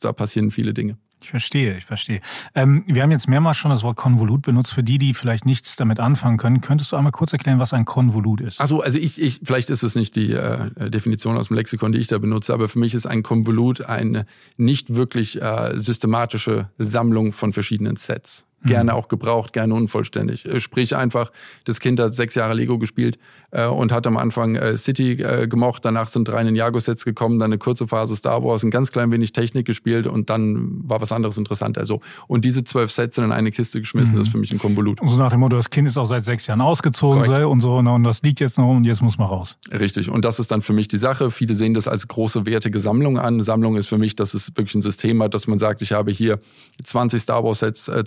Da passieren viele Dinge. Ich verstehe, ich verstehe. Ähm, wir haben jetzt mehrmals schon das Wort Konvolut benutzt. Für die, die vielleicht nichts damit anfangen können, könntest du einmal kurz erklären, was ein Konvolut ist? Also, also ich, ich, vielleicht ist es nicht die äh, Definition aus dem Lexikon, die ich da benutze, aber für mich ist ein Konvolut eine nicht wirklich äh, systematische Sammlung von verschiedenen Sets gerne mhm. auch gebraucht, gerne unvollständig. Äh, sprich einfach, das Kind hat sechs Jahre Lego gespielt äh, und hat am Anfang äh, City äh, gemocht, danach sind drei Ninjago-Sets gekommen, dann eine kurze Phase Star Wars, ein ganz klein wenig Technik gespielt und dann war was anderes interessant. Also und diese zwölf Sets sind in eine Kiste geschmissen, mhm. das ist für mich ein Konvolut. Und so nach dem Motto, das Kind ist auch seit sechs Jahren ausgezogen sei und so und das liegt jetzt noch und jetzt muss man raus. Richtig und das ist dann für mich die Sache. Viele sehen das als große wertige Sammlung an. Sammlung ist für mich, dass es wirklich ein System hat, dass man sagt, ich habe hier 20 Star Wars Sets äh,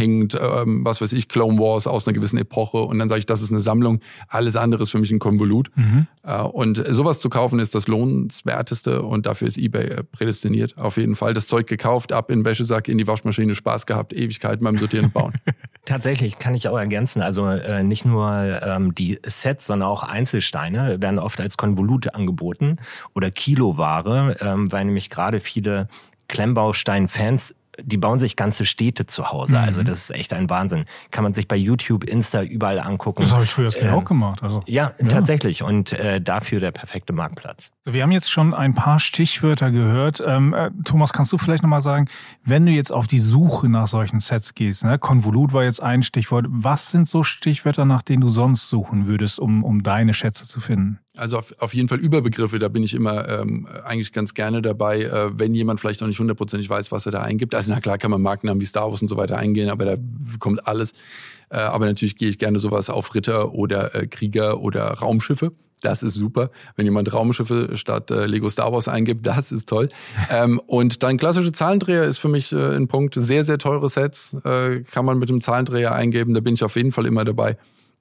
zusammenhängend ähm, was weiß ich, Clone Wars aus einer gewissen Epoche und dann sage ich, das ist eine Sammlung. Alles andere ist für mich ein Konvolut. Mhm. Äh, und sowas zu kaufen ist das lohnenswerteste und dafür ist eBay äh, prädestiniert. Auf jeden Fall. Das Zeug gekauft, ab in den Wäschesack, in die Waschmaschine, Spaß gehabt, Ewigkeiten beim Sortieren und Bauen. Tatsächlich kann ich auch ergänzen. Also äh, nicht nur ähm, die Sets, sondern auch Einzelsteine werden oft als Konvolute angeboten oder Kiloware, ähm, weil nämlich gerade viele Klemmbaustein-Fans die bauen sich ganze Städte zu Hause. Mhm. Also das ist echt ein Wahnsinn. Kann man sich bei YouTube, Insta überall angucken. Das habe ich früher das ähm, auch gemacht. Also, ja, ja, tatsächlich. Und äh, dafür der perfekte Marktplatz. Wir haben jetzt schon ein paar Stichwörter gehört. Ähm, äh, Thomas, kannst du vielleicht nochmal sagen, wenn du jetzt auf die Suche nach solchen Sets gehst, ne? Konvolut war jetzt ein Stichwort. Was sind so Stichwörter, nach denen du sonst suchen würdest, um, um deine Schätze zu finden? Also auf, auf jeden Fall Überbegriffe, da bin ich immer ähm, eigentlich ganz gerne dabei, äh, wenn jemand vielleicht noch nicht hundertprozentig weiß, was er da eingibt. Also na klar kann man Markennamen wie Star Wars und so weiter eingehen, aber da kommt alles. Äh, aber natürlich gehe ich gerne sowas auf Ritter oder äh, Krieger oder Raumschiffe. Das ist super. Wenn jemand Raumschiffe statt äh, Lego Star Wars eingibt, das ist toll. ähm, und dann klassische Zahlendreher ist für mich äh, ein Punkt. Sehr, sehr teure Sets äh, kann man mit dem Zahlendreher eingeben. Da bin ich auf jeden Fall immer dabei.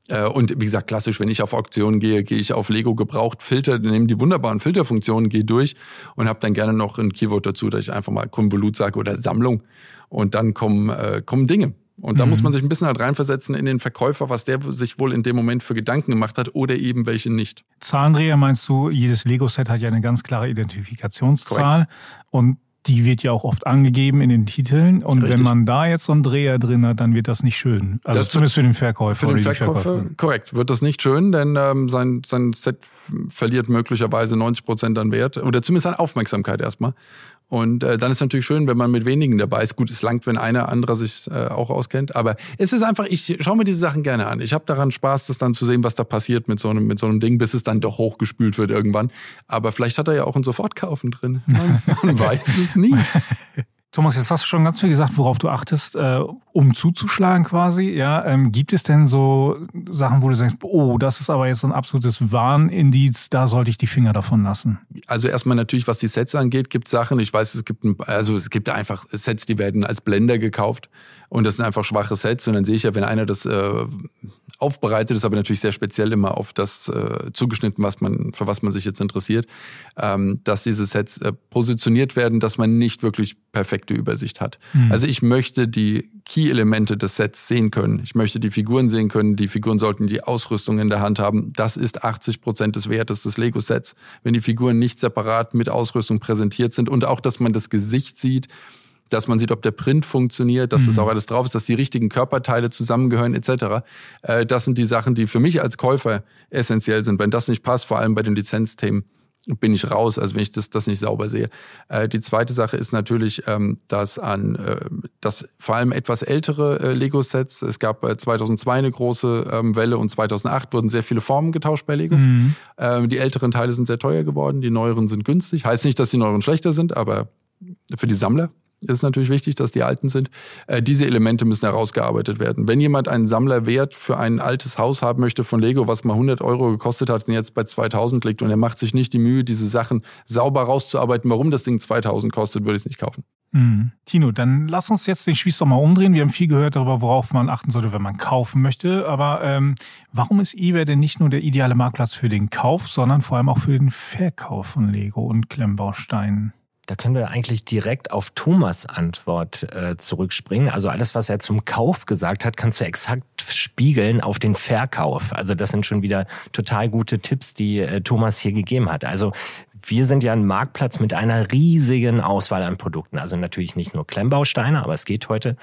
Äh, und wie gesagt, klassisch, wenn ich auf Auktionen gehe, gehe ich auf Lego gebraucht, Filter, nehme die wunderbaren Filterfunktionen, gehe durch und habe dann gerne noch ein Keyword dazu, dass ich einfach mal Konvolut sage oder Sammlung. Und dann kommen, äh, kommen Dinge. Und da mhm. muss man sich ein bisschen halt reinversetzen in den Verkäufer, was der sich wohl in dem Moment für Gedanken gemacht hat oder eben welche nicht. Zahlendreher meinst du, jedes Lego-Set hat ja eine ganz klare Identifikationszahl. Korrekt. Und die wird ja auch oft angegeben in den Titeln. Und Richtig. wenn man da jetzt so einen Dreher drin hat, dann wird das nicht schön. Also das zumindest für den Verkäufer. Für den Verkäufer, korrekt, wird das nicht schön, denn ähm, sein, sein Set verliert möglicherweise 90 Prozent an Wert oder zumindest an Aufmerksamkeit erstmal. Und äh, dann ist natürlich schön, wenn man mit wenigen dabei ist. Gut, es langt, wenn einer anderer sich äh, auch auskennt. Aber es ist einfach, ich schaue mir diese Sachen gerne an. Ich habe daran Spaß, das dann zu sehen, was da passiert mit so einem, mit so einem Ding, bis es dann doch hochgespült wird irgendwann. Aber vielleicht hat er ja auch ein Sofortkaufen drin. Man, man weiß es nie. Thomas, jetzt hast du schon ganz viel gesagt, worauf du achtest, äh, um zuzuschlagen quasi. Ja, ähm, gibt es denn so Sachen, wo du sagst, oh, das ist aber jetzt ein absolutes Warnindiz, da sollte ich die Finger davon lassen? Also erstmal natürlich, was die Sets angeht, gibt Sachen. Ich weiß, es gibt ein, also es gibt einfach Sets, die werden als Blender gekauft und das sind einfach schwache Sets. Und dann sehe ich ja, wenn einer das äh, aufbereitet, ist aber natürlich sehr speziell immer auf das äh, zugeschnitten, was man, für was man sich jetzt interessiert, ähm, dass diese Sets äh, positioniert werden, dass man nicht wirklich perfekte Übersicht hat. Mhm. Also ich möchte die Key-Elemente des Sets sehen können. Ich möchte die Figuren sehen können. Die Figuren sollten die Ausrüstung in der Hand haben. Das ist 80 Prozent des Wertes des Lego-Sets. Wenn die Figuren nicht separat mit Ausrüstung präsentiert sind und auch, dass man das Gesicht sieht, dass man sieht, ob der Print funktioniert, dass mhm. das auch alles drauf ist, dass die richtigen Körperteile zusammengehören etc. Äh, das sind die Sachen, die für mich als Käufer essentiell sind. Wenn das nicht passt, vor allem bei den Lizenzthemen, bin ich raus, also wenn ich das, das nicht sauber sehe. Äh, die zweite Sache ist natürlich, ähm, dass an äh, dass vor allem etwas ältere äh, Lego-Sets, es gab äh, 2002 eine große ähm, Welle und 2008 wurden sehr viele Formen getauscht bei Lego. Mhm. Ähm, die älteren Teile sind sehr teuer geworden, die neueren sind günstig. Heißt nicht, dass die neueren schlechter sind, aber für die Sammler ist natürlich wichtig, dass die alten sind. Äh, diese Elemente müssen herausgearbeitet werden. Wenn jemand einen Sammlerwert für ein altes Haus haben möchte von Lego, was mal 100 Euro gekostet hat und jetzt bei 2000 liegt und er macht sich nicht die Mühe, diese Sachen sauber rauszuarbeiten, warum das Ding 2000 kostet, würde ich es nicht kaufen. Mhm. Tino, dann lass uns jetzt den Spieß doch mal umdrehen. Wir haben viel gehört darüber, worauf man achten sollte, wenn man kaufen möchte. Aber ähm, warum ist eBay denn nicht nur der ideale Marktplatz für den Kauf, sondern vor allem auch für den Verkauf von Lego und Klemmbausteinen? Da können wir eigentlich direkt auf Thomas Antwort äh, zurückspringen. Also alles, was er zum Kauf gesagt hat, kannst du exakt spiegeln auf den Verkauf. Also das sind schon wieder total gute Tipps, die äh, Thomas hier gegeben hat. Also wir sind ja ein Marktplatz mit einer riesigen Auswahl an Produkten. Also natürlich nicht nur Klemmbausteine, aber es geht heute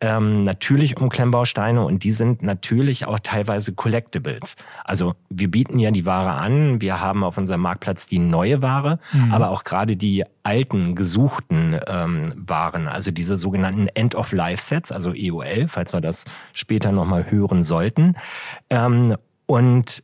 ähm, natürlich um Klemmbausteine und die sind natürlich auch teilweise Collectibles. Also wir bieten ja die Ware an, wir haben auf unserem Marktplatz die neue Ware, mhm. aber auch gerade die alten, gesuchten ähm, Waren, also diese sogenannten End-of-Life-Sets, also EOL, falls wir das später nochmal hören sollten. Ähm, und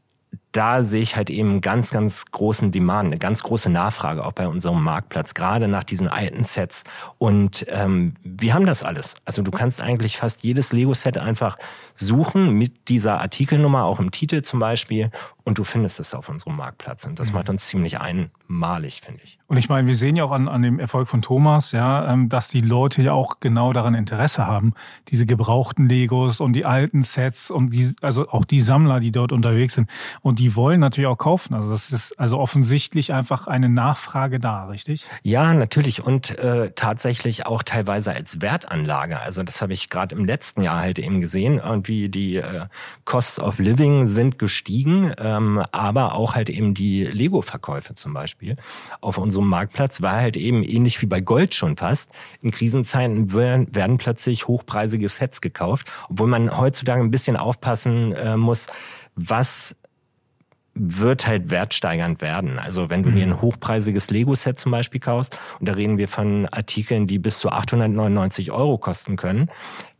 da sehe ich halt eben ganz, ganz großen Demand, eine ganz große Nachfrage auch bei unserem Marktplatz, gerade nach diesen alten Sets. Und ähm, wir haben das alles. Also du kannst eigentlich fast jedes Lego-Set einfach suchen mit dieser Artikelnummer, auch im Titel zum Beispiel, und du findest es auf unserem Marktplatz. Und das mhm. macht uns ziemlich einmalig, finde ich. Und ich meine, wir sehen ja auch an, an dem Erfolg von Thomas, ja, ähm, dass die Leute ja auch genau daran Interesse haben, diese gebrauchten Legos und die alten Sets und die, also auch die Sammler, die dort unterwegs sind. Und die wollen natürlich auch kaufen. Also das ist also offensichtlich einfach eine Nachfrage da, richtig? Ja, natürlich. Und äh, tatsächlich auch teilweise als Wertanlage. Also das habe ich gerade im letzten Jahr halt eben gesehen. Irgendwie die äh, Costs of Living sind gestiegen. Äh, ähm, aber auch halt eben die Lego-Verkäufe zum Beispiel auf unserem Marktplatz war halt eben ähnlich wie bei Gold schon fast. In Krisenzeiten werden, werden plötzlich hochpreisige Sets gekauft, obwohl man heutzutage ein bisschen aufpassen äh, muss, was wird halt wertsteigernd werden. Also wenn du dir ein mhm. hochpreisiges Lego-Set zum Beispiel kaufst, und da reden wir von Artikeln, die bis zu 899 Euro kosten können,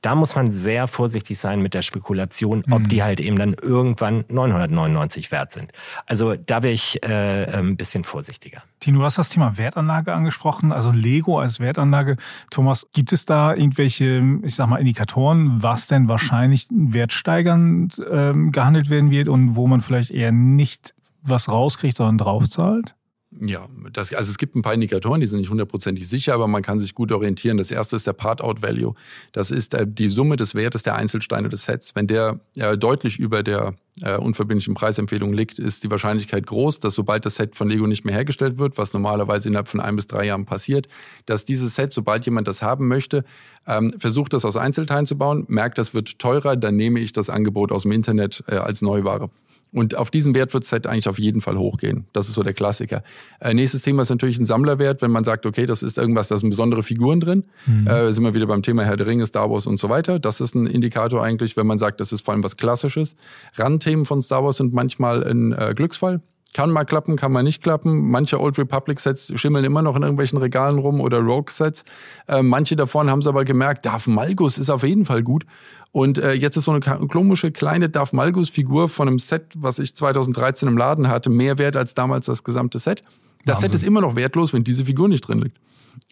da muss man sehr vorsichtig sein mit der Spekulation, ob mhm. die halt eben dann irgendwann 999 wert sind. Also da wäre ich äh, ein bisschen vorsichtiger. Tino, du hast das Thema Wertanlage angesprochen, also Lego als Wertanlage. Thomas, gibt es da irgendwelche, ich sag mal, Indikatoren, was denn wahrscheinlich wertsteigernd ähm, gehandelt werden wird und wo man vielleicht eher nicht was rauskriegt, sondern draufzahlt? Ja, das, also es gibt ein paar Indikatoren, die sind nicht hundertprozentig sicher, aber man kann sich gut orientieren. Das erste ist der Part-Out-Value. Das ist äh, die Summe des Wertes der Einzelsteine des Sets. Wenn der äh, deutlich über der äh, unverbindlichen Preisempfehlung liegt, ist die Wahrscheinlichkeit groß, dass sobald das Set von Lego nicht mehr hergestellt wird, was normalerweise innerhalb von ein bis drei Jahren passiert, dass dieses Set, sobald jemand das haben möchte, ähm, versucht das aus Einzelteilen zu bauen, merkt, das wird teurer, dann nehme ich das Angebot aus dem Internet äh, als Neuware. Und auf diesen Wert wird es halt eigentlich auf jeden Fall hochgehen. Das ist so der Klassiker. Äh, nächstes Thema ist natürlich ein Sammlerwert, wenn man sagt, okay, das ist irgendwas, da sind besondere Figuren drin. Mhm. Äh, sind wir wieder beim Thema Herr der Ringe, Star Wars und so weiter. Das ist ein Indikator eigentlich, wenn man sagt, das ist vor allem was Klassisches. Randthemen von Star Wars sind manchmal ein äh, Glücksfall. Kann mal klappen, kann mal nicht klappen. Manche Old Republic Sets schimmeln immer noch in irgendwelchen Regalen rum oder Rogue Sets. Äh, manche davon haben es aber gemerkt, Darth Malgus ist auf jeden Fall gut. Und äh, jetzt ist so eine komische kleine Darth Malgus-Figur von einem Set, was ich 2013 im Laden hatte, mehr wert als damals das gesamte Set. Das Wahnsinn. Set ist immer noch wertlos, wenn diese Figur nicht drin liegt.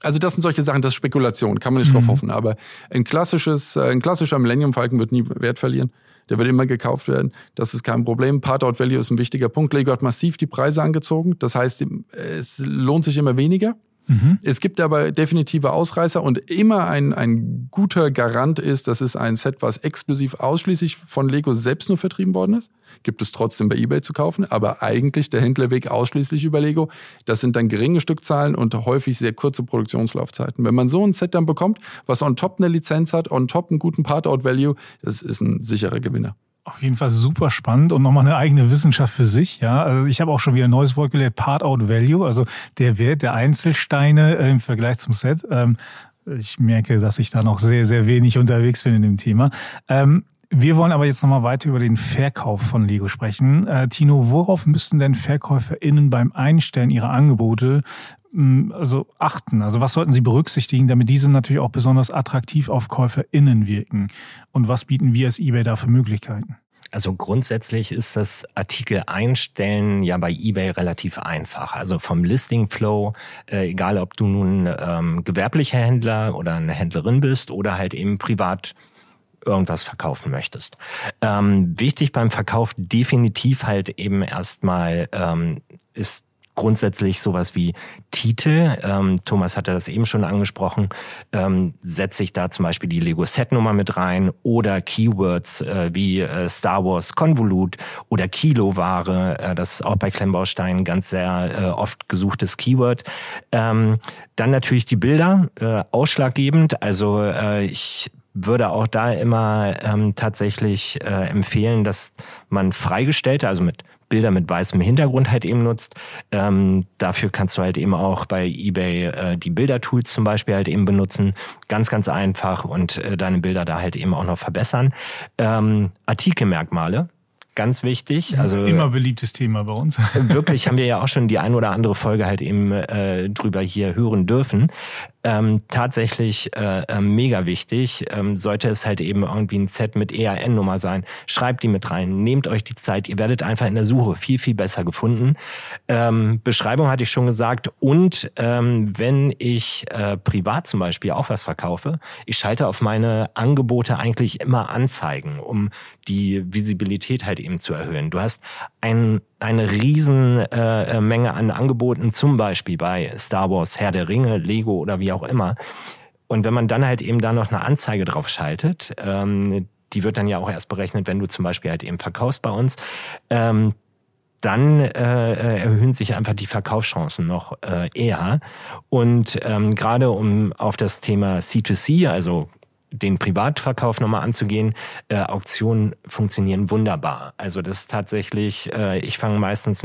Also das sind solche Sachen, das ist Spekulation, kann man nicht mhm. drauf hoffen. Aber ein klassisches, äh, ein klassischer Millennium Falcon wird nie Wert verlieren. Der wird immer gekauft werden. Das ist kein Problem. Part-out Value ist ein wichtiger Punkt. Lego hat massiv die Preise angezogen. Das heißt, es lohnt sich immer weniger. Mhm. Es gibt aber definitive Ausreißer und immer ein, ein guter Garant ist, das ist ein Set, was exklusiv ausschließlich von Lego selbst nur vertrieben worden ist. Gibt es trotzdem bei eBay zu kaufen, aber eigentlich der Händlerweg ausschließlich über Lego. Das sind dann geringe Stückzahlen und häufig sehr kurze Produktionslaufzeiten. Wenn man so ein Set dann bekommt, was on top eine Lizenz hat, on top einen guten Part-out-Value, das ist ein sicherer Gewinner. Auf jeden Fall super spannend und nochmal eine eigene Wissenschaft für sich. Ja, also ich habe auch schon wieder ein neues Wort gelernt, Part-out-Value, also der Wert der Einzelsteine äh, im Vergleich zum Set. Ähm, ich merke, dass ich da noch sehr, sehr wenig unterwegs bin in dem Thema. Ähm, wir wollen aber jetzt nochmal weiter über den Verkauf von Lego sprechen. Äh, Tino, worauf müssten denn VerkäuferInnen beim Einstellen ihrer Angebote hm, also achten? Also was sollten sie berücksichtigen, damit diese natürlich auch besonders attraktiv auf KäuferInnen wirken? Und was bieten wir als eBay da für Möglichkeiten? Also grundsätzlich ist das Artikel einstellen ja bei eBay relativ einfach. Also vom Listing Flow, äh, egal ob du nun ähm, gewerblicher Händler oder eine Händlerin bist oder halt eben privat irgendwas verkaufen möchtest. Ähm, wichtig beim Verkauf definitiv halt eben erstmal ähm, ist grundsätzlich sowas wie Titel. Ähm, Thomas hatte das eben schon angesprochen. Ähm, setze ich da zum Beispiel die Lego Set Nummer mit rein oder Keywords äh, wie äh, Star Wars Konvolut oder Kiloware. Äh, das ist auch bei Klemmbausteinen ganz sehr äh, oft gesuchtes Keyword. Ähm, dann natürlich die Bilder, äh, ausschlaggebend. Also äh, ich würde auch da immer ähm, tatsächlich äh, empfehlen, dass man freigestellte, also mit Bilder mit weißem Hintergrund halt eben nutzt. Ähm, dafür kannst du halt eben auch bei eBay äh, die Bildertools zum Beispiel halt eben benutzen. Ganz, ganz einfach und äh, deine Bilder da halt eben auch noch verbessern. Ähm, Artikelmerkmale, ganz wichtig. Also immer beliebtes Thema bei uns. wirklich haben wir ja auch schon die ein oder andere Folge halt eben äh, drüber hier hören dürfen ähm, tatsächlich äh, äh, mega wichtig. Ähm, sollte es halt eben irgendwie ein Set mit EAN-Nummer sein, schreibt die mit rein, nehmt euch die Zeit, ihr werdet einfach in der Suche viel, viel besser gefunden. Ähm, Beschreibung hatte ich schon gesagt und ähm, wenn ich äh, privat zum Beispiel auch was verkaufe, ich schalte auf meine Angebote eigentlich immer Anzeigen, um die Visibilität halt eben zu erhöhen. Du hast ein eine riesen äh, Menge an Angeboten, zum Beispiel bei Star Wars, Herr der Ringe, Lego oder wie auch immer. Und wenn man dann halt eben da noch eine Anzeige drauf schaltet, ähm, die wird dann ja auch erst berechnet, wenn du zum Beispiel halt eben verkaufst bei uns, ähm, dann äh, erhöhen sich einfach die Verkaufschancen noch äh, eher. Und ähm, gerade um auf das Thema C2C, also den Privatverkauf nochmal anzugehen, äh, Auktionen funktionieren wunderbar. Also das ist tatsächlich, äh, ich fange meistens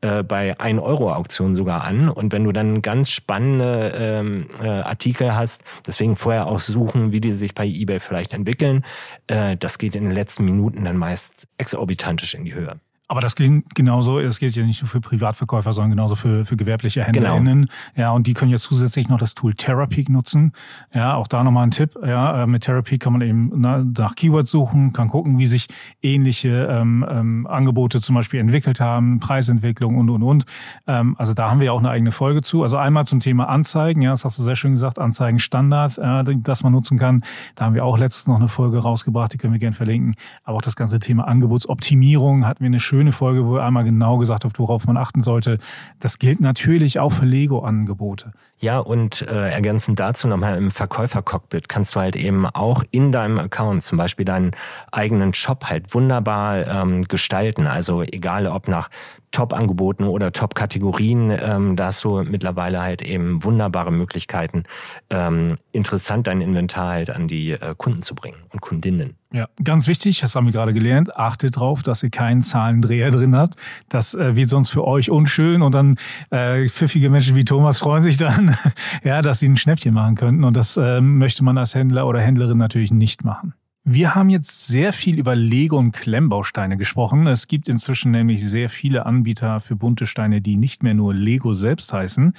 äh, bei 1 Euro Auktionen sogar an und wenn du dann ganz spannende ähm, äh, Artikel hast, deswegen vorher auch suchen, wie die sich bei eBay vielleicht entwickeln, äh, das geht in den letzten Minuten dann meist exorbitantisch in die Höhe. Aber das gilt genauso, das gilt ja nicht nur für Privatverkäufer, sondern genauso für, für gewerbliche HändlerInnen. Genau. Ja, und die können ja zusätzlich noch das Tool Therapy nutzen. Ja, auch da nochmal ein Tipp. Ja, äh, mit Therapy kann man eben nach Keywords suchen, kann gucken, wie sich ähnliche ähm, ähm, Angebote zum Beispiel entwickelt haben, Preisentwicklung und, und, und. Ähm, also da haben wir auch eine eigene Folge zu. Also einmal zum Thema Anzeigen. Ja, das hast du sehr schön gesagt. Anzeigen Standard, äh, das man nutzen kann. Da haben wir auch letztens noch eine Folge rausgebracht, die können wir gerne verlinken. Aber auch das ganze Thema Angebotsoptimierung hatten wir eine schöne schöne Folge, wo er einmal genau gesagt hat, worauf man achten sollte. Das gilt natürlich auch für Lego-Angebote. Ja, und äh, ergänzend dazu nochmal im Verkäufer-Cockpit kannst du halt eben auch in deinem Account zum Beispiel deinen eigenen Shop halt wunderbar ähm, gestalten. Also egal ob nach Top-Angeboten oder Top-Kategorien, ähm, da hast du mittlerweile halt eben wunderbare Möglichkeiten, ähm, interessant dein Inventar halt an die äh, Kunden zu bringen und Kundinnen. Ja, ganz wichtig, das haben wir gerade gelernt, achtet drauf, dass ihr keinen Zahlendreher drin habt. Das äh, wird sonst für euch unschön und dann äh, pfiffige Menschen wie Thomas freuen sich dann, ja, dass sie ein Schnäppchen machen könnten und das äh, möchte man als Händler oder Händlerin natürlich nicht machen. Wir haben jetzt sehr viel über Lego und Klemmbausteine gesprochen. Es gibt inzwischen nämlich sehr viele Anbieter für bunte Steine, die nicht mehr nur Lego selbst heißen.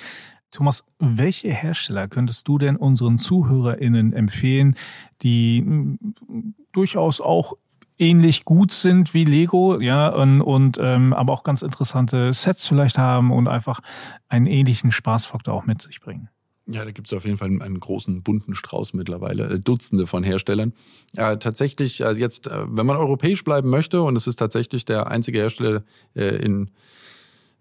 Thomas, welche Hersteller könntest du denn unseren ZuhörerInnen empfehlen, die hm, durchaus auch ähnlich gut sind wie Lego, ja, und, und ähm, aber auch ganz interessante Sets vielleicht haben und einfach einen ähnlichen Spaßfaktor auch mit sich bringen? Ja, da gibt es auf jeden Fall einen großen bunten Strauß mittlerweile, äh, Dutzende von Herstellern. Äh, tatsächlich, also jetzt, äh, wenn man europäisch bleiben möchte, und es ist tatsächlich der einzige Hersteller äh, in,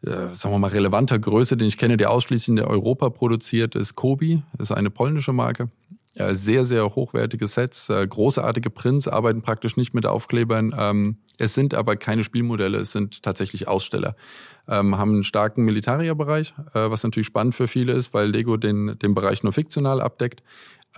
äh, sagen wir mal, relevanter Größe, den ich kenne, der ausschließlich in Europa produziert, ist Kobi. Ist eine polnische Marke. Ja, sehr, sehr hochwertige Sets, großartige Prints, arbeiten praktisch nicht mit Aufklebern. Ähm, es sind aber keine Spielmodelle, es sind tatsächlich Aussteller ähm, haben einen starken Militarierbereich, äh, was natürlich spannend für viele ist, weil Lego den, den Bereich nur fiktional abdeckt.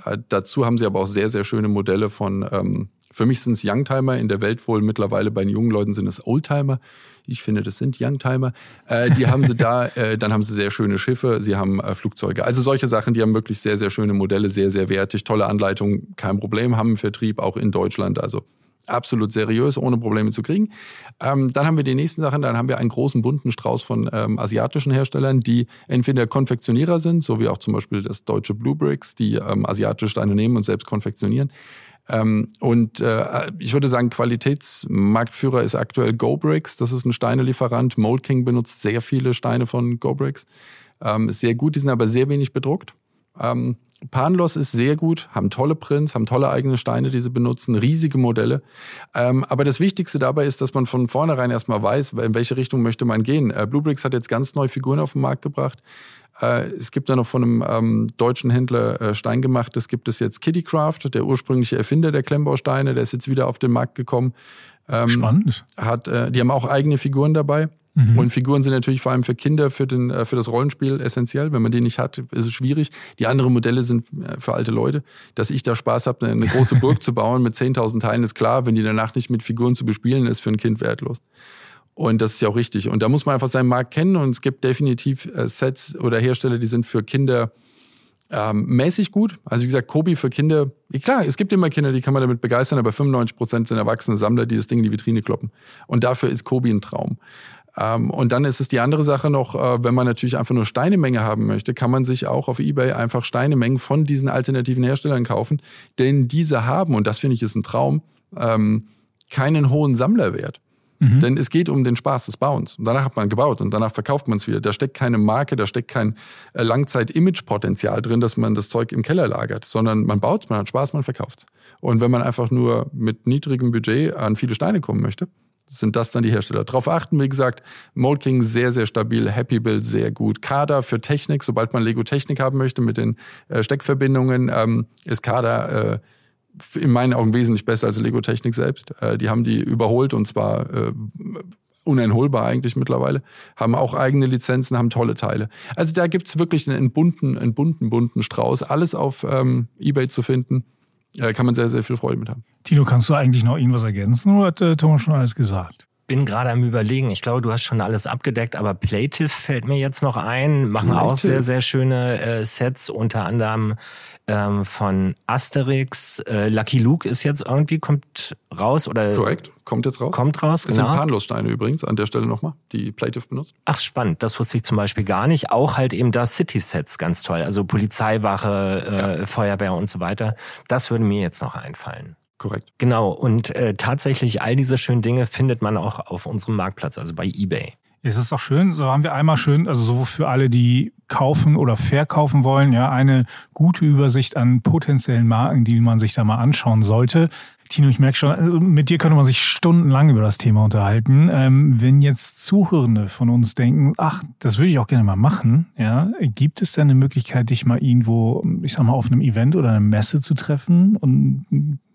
Äh, dazu haben sie aber auch sehr, sehr schöne Modelle von, ähm, für mich sind es Youngtimer, in der Welt wohl mittlerweile bei den jungen Leuten sind es Oldtimer. Ich finde, das sind Youngtimer. Äh, die haben sie da, äh, dann haben sie sehr schöne Schiffe, sie haben äh, Flugzeuge. Also solche Sachen, die haben wirklich sehr, sehr schöne Modelle, sehr, sehr wertig, tolle Anleitungen, kein Problem, haben einen Vertrieb auch in Deutschland. Also absolut seriös, ohne Probleme zu kriegen. Ähm, dann haben wir die nächsten Sachen, dann haben wir einen großen bunten Strauß von ähm, asiatischen Herstellern, die entweder Konfektionierer sind, so wie auch zum Beispiel das deutsche Blue Bricks, die ähm, asiatische Steine nehmen und selbst konfektionieren. Ähm, und äh, ich würde sagen, Qualitätsmarktführer ist aktuell GoBricks. Das ist ein Steinelieferant. Mold King benutzt sehr viele Steine von GoBricks. Ähm, sehr gut, die sind aber sehr wenig bedruckt. Ähm, Panlos ist sehr gut, haben tolle Prints, haben tolle eigene Steine, die sie benutzen, riesige Modelle. Ähm, aber das Wichtigste dabei ist, dass man von vornherein erstmal weiß, in welche Richtung möchte man gehen. Äh, Bluebricks hat jetzt ganz neue Figuren auf den Markt gebracht. Äh, es gibt da noch von einem ähm, deutschen Händler äh, Stein gemacht. Es gibt es jetzt Kittycraft, der ursprüngliche Erfinder der Klemmbausteine, der ist jetzt wieder auf den Markt gekommen. Ähm, Spannend. Hat, äh, die haben auch eigene Figuren dabei. Mhm. Und Figuren sind natürlich vor allem für Kinder, für, den, äh, für das Rollenspiel essentiell. Wenn man die nicht hat, ist es schwierig. Die anderen Modelle sind äh, für alte Leute. Dass ich da Spaß habe, eine große Burg zu bauen mit 10.000 Teilen, ist klar. Wenn die danach nicht mit Figuren zu bespielen, ist für ein Kind wertlos. Und das ist ja auch richtig. Und da muss man einfach seinen Markt kennen. Und es gibt definitiv äh, Sets oder Hersteller, die sind für Kinder ähm, mäßig gut. Also wie gesagt, Kobi für Kinder, klar, es gibt immer Kinder, die kann man damit begeistern, aber 95 Prozent sind erwachsene Sammler, die das Ding in die Vitrine kloppen. Und dafür ist Kobi ein Traum. Ähm, und dann ist es die andere Sache noch, äh, wenn man natürlich einfach nur Steinemenge haben möchte, kann man sich auch auf Ebay einfach Steinemengen von diesen alternativen Herstellern kaufen, denn diese haben, und das finde ich ist ein Traum, ähm, keinen hohen Sammlerwert. Mhm. Denn es geht um den Spaß des Bauens. Und danach hat man gebaut und danach verkauft man es wieder. Da steckt keine Marke, da steckt kein äh, Langzeit-Image-Potenzial drin, dass man das Zeug im Keller lagert, sondern man baut, man hat Spaß, man verkauft Und wenn man einfach nur mit niedrigem Budget an viele Steine kommen möchte, sind das dann die Hersteller. Darauf achten, wie gesagt, Mold sehr, sehr stabil, Happy Build sehr gut. Kader für Technik, sobald man Lego Technik haben möchte mit den äh, Steckverbindungen, ähm, ist Kader äh, in meinen Augen wesentlich besser als Lego Technik selbst. Äh, die haben die überholt und zwar äh, uneinholbar eigentlich mittlerweile, haben auch eigene Lizenzen, haben tolle Teile. Also da gibt's wirklich einen bunten, einen bunten, bunten Strauß. Alles auf ähm, Ebay zu finden kann man sehr, sehr viel Freude mit haben. Tino, kannst du eigentlich noch irgendwas ergänzen oder hat äh, Thomas schon alles gesagt? Bin gerade am überlegen. Ich glaube, du hast schon alles abgedeckt, aber Plative fällt mir jetzt noch ein. Machen Plative. auch sehr, sehr schöne äh, Sets, unter anderem ähm, von Asterix. Äh, Lucky Luke ist jetzt irgendwie, kommt raus oder? Korrekt, kommt jetzt raus. Kommt raus, das genau. Das sind Panlossteine übrigens, an der Stelle nochmal, die Plative benutzt. Ach, spannend. Das wusste ich zum Beispiel gar nicht. Auch halt eben da City-Sets, ganz toll. Also Polizeiwache, äh, ja. Feuerwehr und so weiter. Das würde mir jetzt noch einfallen. Korrekt. Genau. Und äh, tatsächlich all diese schönen Dinge findet man auch auf unserem Marktplatz, also bei eBay. Es ist auch schön, so haben wir einmal schön, also so für alle, die kaufen oder verkaufen wollen, ja, eine gute Übersicht an potenziellen Marken, die man sich da mal anschauen sollte. Tino, ich merke schon, also mit dir könnte man sich stundenlang über das Thema unterhalten. Ähm, wenn jetzt Zuhörende von uns denken, ach, das würde ich auch gerne mal machen, ja, gibt es denn eine Möglichkeit, dich mal irgendwo, ich sag mal, auf einem Event oder einer Messe zu treffen und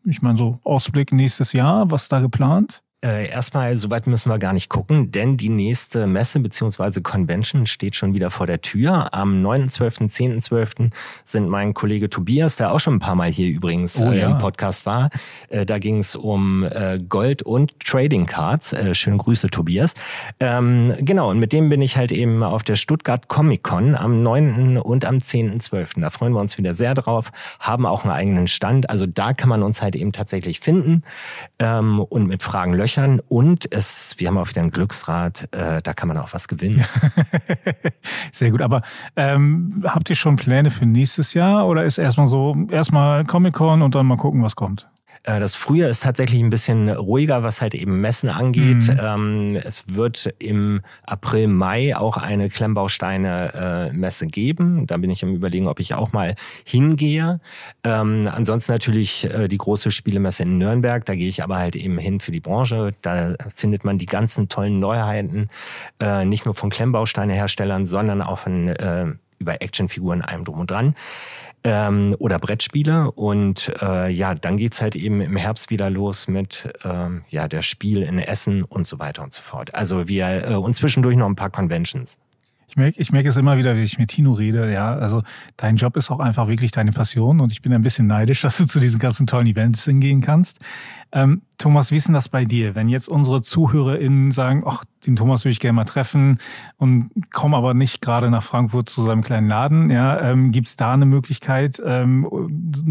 ich meine, so Ausblick nächstes Jahr, was da geplant? Äh, erstmal, soweit müssen wir gar nicht gucken, denn die nächste Messe bzw. Convention steht schon wieder vor der Tür. Am 9.12., 10.12. sind mein Kollege Tobias, der auch schon ein paar Mal hier übrigens oh, äh, ja. im Podcast war. Äh, da ging es um äh, Gold und Trading Cards. Äh, schöne Grüße, Tobias. Ähm, genau, und mit dem bin ich halt eben auf der Stuttgart Comic Con am 9. und am 10.12. Da freuen wir uns wieder sehr drauf, haben auch einen eigenen Stand. Also da kann man uns halt eben tatsächlich finden ähm, und mit Fragen löchern Löchern und es, wir haben auch wieder ein Glücksrad, äh, da kann man auch was gewinnen. Sehr gut, aber ähm, habt ihr schon Pläne für nächstes Jahr oder ist erstmal so, erstmal Comic-Con und dann mal gucken, was kommt? Äh, das Frühjahr ist tatsächlich ein bisschen ruhiger, was halt eben Messen angeht. Mhm. Ähm, es wird im April, Mai auch eine Klemmbausteine-Messe geben. Da bin ich am überlegen, ob ich auch mal hingehe. Ähm, ansonsten natürlich äh, die große Spielemesse in Nürnberg. Da gehe ich aber halt eben hin für die Branche. Da findet man die ganzen tollen Neuheiten, äh, nicht nur von Klemmbausteine-Herstellern, sondern auch von über Actionfiguren, allem drum und dran ähm, oder Brettspiele. Und äh, ja, dann geht's halt eben im Herbst wieder los mit ähm, ja, der Spiel in Essen und so weiter und so fort. Also wir äh, und zwischendurch noch ein paar Conventions. Ich merke ich merk es immer wieder, wie ich mit Tino rede. Ja, also dein Job ist auch einfach wirklich deine Passion und ich bin ein bisschen neidisch, dass du zu diesen ganzen tollen Events hingehen kannst. Ähm, Thomas, wie ist denn das bei dir? Wenn jetzt unsere ZuhörerInnen sagen, ach, den Thomas würde ich gerne mal treffen und komme aber nicht gerade nach Frankfurt zu seinem kleinen Laden, ja, ähm, gibt es da eine Möglichkeit, ähm,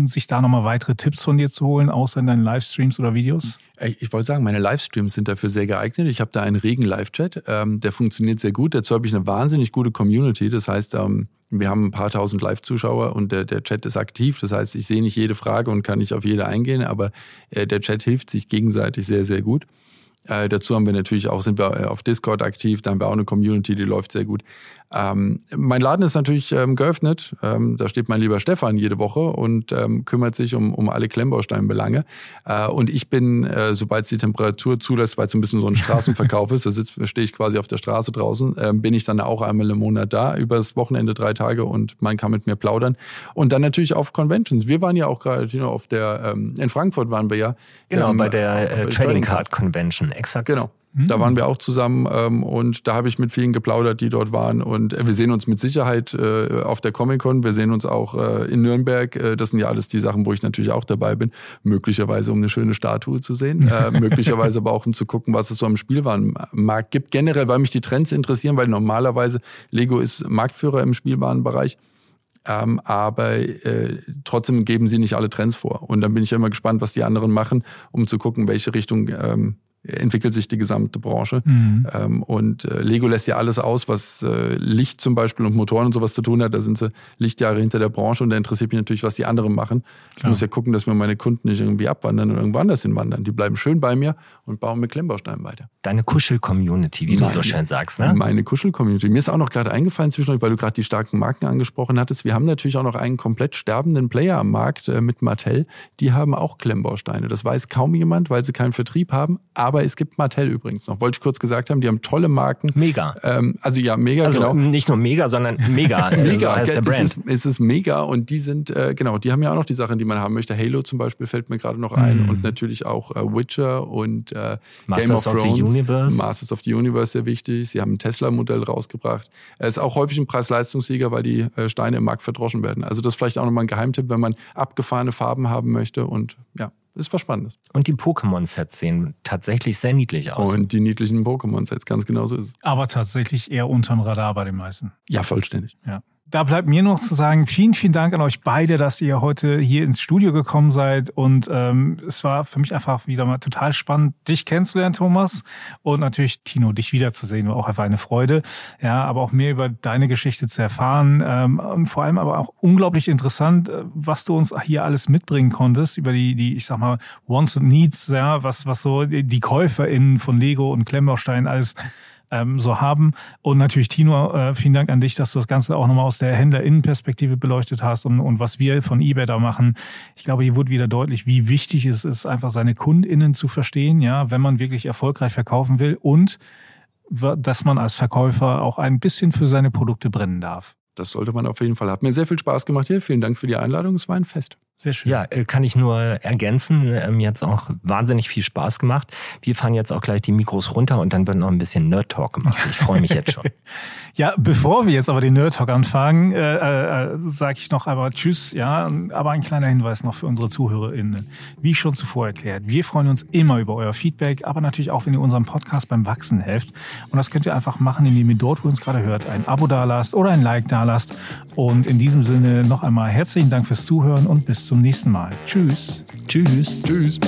sich da nochmal weitere Tipps von dir zu holen, außer in deinen Livestreams oder Videos? Ich wollte sagen, meine Livestreams sind dafür sehr geeignet. Ich habe da einen regen Live-Chat, ähm, der funktioniert sehr gut. Dazu habe ich eine wahnsinnig gute Community. Das heißt, ähm, wir haben ein paar tausend Live-Zuschauer und der, der Chat ist aktiv. Das heißt, ich sehe nicht jede Frage und kann nicht auf jede eingehen, aber äh, der Chat hilft sich gegenseitig sehr, sehr gut. Äh, dazu haben wir natürlich auch, sind wir auf Discord aktiv, da haben wir auch eine Community, die läuft sehr gut. Ähm, mein Laden ist natürlich ähm, geöffnet. Ähm, da steht mein lieber Stefan jede Woche und ähm, kümmert sich um, um alle Klemmbausteinbelange. Äh, und ich bin, äh, sobald es die Temperatur zulässt, weil es ein bisschen so ein Straßenverkauf ist, da stehe ich quasi auf der Straße draußen, äh, bin ich dann auch einmal im Monat da, übers Wochenende drei Tage und man kann mit mir plaudern. Und dann natürlich auf Conventions. Wir waren ja auch gerade you know, auf der, ähm, in Frankfurt waren wir ja. Genau, ähm, bei der äh, Trading Card Convention, exakt. Genau. Da waren wir auch zusammen ähm, und da habe ich mit vielen geplaudert, die dort waren. Und äh, wir sehen uns mit Sicherheit äh, auf der Comic-Con. Wir sehen uns auch äh, in Nürnberg. Äh, das sind ja alles die Sachen, wo ich natürlich auch dabei bin. Möglicherweise, um eine schöne Statue zu sehen. Äh, möglicherweise aber auch, um zu gucken, was es so am Spielwarenmarkt gibt. Generell, weil mich die Trends interessieren, weil normalerweise Lego ist Marktführer im Spielwarenbereich. Ähm, aber äh, trotzdem geben sie nicht alle Trends vor. Und dann bin ich immer gespannt, was die anderen machen, um zu gucken, welche Richtung ähm, entwickelt sich die gesamte Branche. Mhm. Ähm, und äh, Lego lässt ja alles aus, was äh, Licht zum Beispiel und Motoren und sowas zu tun hat. Da sind sie Lichtjahre hinter der Branche und da interessiert mich natürlich, was die anderen machen. Ich Klar. muss ja gucken, dass mir meine Kunden nicht irgendwie abwandern und irgendwo anders hinwandern. Die bleiben schön bei mir und bauen mit Klemmbausteinen weiter. Deine Kuschel-Community, wie meine, du so schön sagst, ne? Meine Kuschel-Community. Mir ist auch noch gerade eingefallen zwischendurch, weil du gerade die starken Marken angesprochen hattest. Wir haben natürlich auch noch einen komplett sterbenden Player am Markt äh, mit Mattel. Die haben auch Klemmbausteine. Das weiß kaum jemand, weil sie keinen Vertrieb haben. Aber aber es gibt Mattel übrigens noch. Wollte ich kurz gesagt haben, die haben tolle Marken. Mega. Ähm, also ja, mega, also genau. Nicht nur mega, sondern mega. mega, so heißt der Brand. Es ist, ist, mega und die sind, äh, genau, die haben ja auch noch die Sachen, die man haben möchte. Halo zum Beispiel fällt mir gerade noch ein mm. und natürlich auch äh, Witcher und äh, Masters Game of, of the Universe. Masters of the Universe sehr wichtig. Sie haben ein Tesla-Modell rausgebracht. Es ist auch häufig ein Preis-Leistungssieger, weil die äh, Steine im Markt verdroschen werden. Also das ist vielleicht auch nochmal ein Geheimtipp, wenn man abgefahrene Farben haben möchte und ja, ist was Spannendes. Und die Pokémon-Sets sehen tatsächlich sehr niedlich aus. Und die niedlichen Pokémon-Sets, ganz genau so ist es. Aber tatsächlich eher unterm Radar bei den meisten. Ja, vollständig. Ja. Da bleibt mir noch zu sagen, vielen, vielen Dank an euch beide, dass ihr heute hier ins Studio gekommen seid. Und ähm, es war für mich einfach wieder mal total spannend, dich kennenzulernen, Thomas. Und natürlich, Tino, dich wiederzusehen, war auch einfach eine Freude. Ja, aber auch mehr über deine Geschichte zu erfahren. Ähm, und vor allem aber auch unglaublich interessant, äh, was du uns hier alles mitbringen konntest über die, die ich sag mal, Wants und Needs, ja, was, was so die KäuferInnen von Lego und Klemmbaustein alles ähm, so haben. Und natürlich, Tino, äh, vielen Dank an dich, dass du das Ganze auch nochmal aus der Händlerinnenperspektive beleuchtet hast und, und was wir von eBay da machen. Ich glaube, hier wurde wieder deutlich, wie wichtig es ist, einfach seine KundInnen zu verstehen, ja, wenn man wirklich erfolgreich verkaufen will und dass man als Verkäufer auch ein bisschen für seine Produkte brennen darf. Das sollte man auf jeden Fall. Hat mir sehr viel Spaß gemacht hier. Vielen Dank für die Einladung. Es war ein Fest. Sehr schön. Ja, äh, kann ich nur ergänzen. Ähm, mir hat auch wahnsinnig viel Spaß gemacht. Wir fahren jetzt auch gleich die Mikros runter und dann wird noch ein bisschen Nerd Talk gemacht. Ich freue mich jetzt schon. ja, bevor wir jetzt aber den Nerd Talk anfangen, äh, äh, sage ich noch einmal Tschüss. Ja, aber ein kleiner Hinweis noch für unsere ZuhörerInnen. Wie schon zuvor erklärt, wir freuen uns immer über euer Feedback, aber natürlich auch, wenn ihr unserem Podcast beim Wachsen helft. Und das könnt ihr einfach machen, indem ihr dort, wo ihr uns gerade hört, ein Abo dalasst oder ein Like dalasst. Und in diesem Sinne noch einmal herzlichen Dank fürs Zuhören und bis zum nächsten Mal. Tschüss. Tschüss. Tschüss.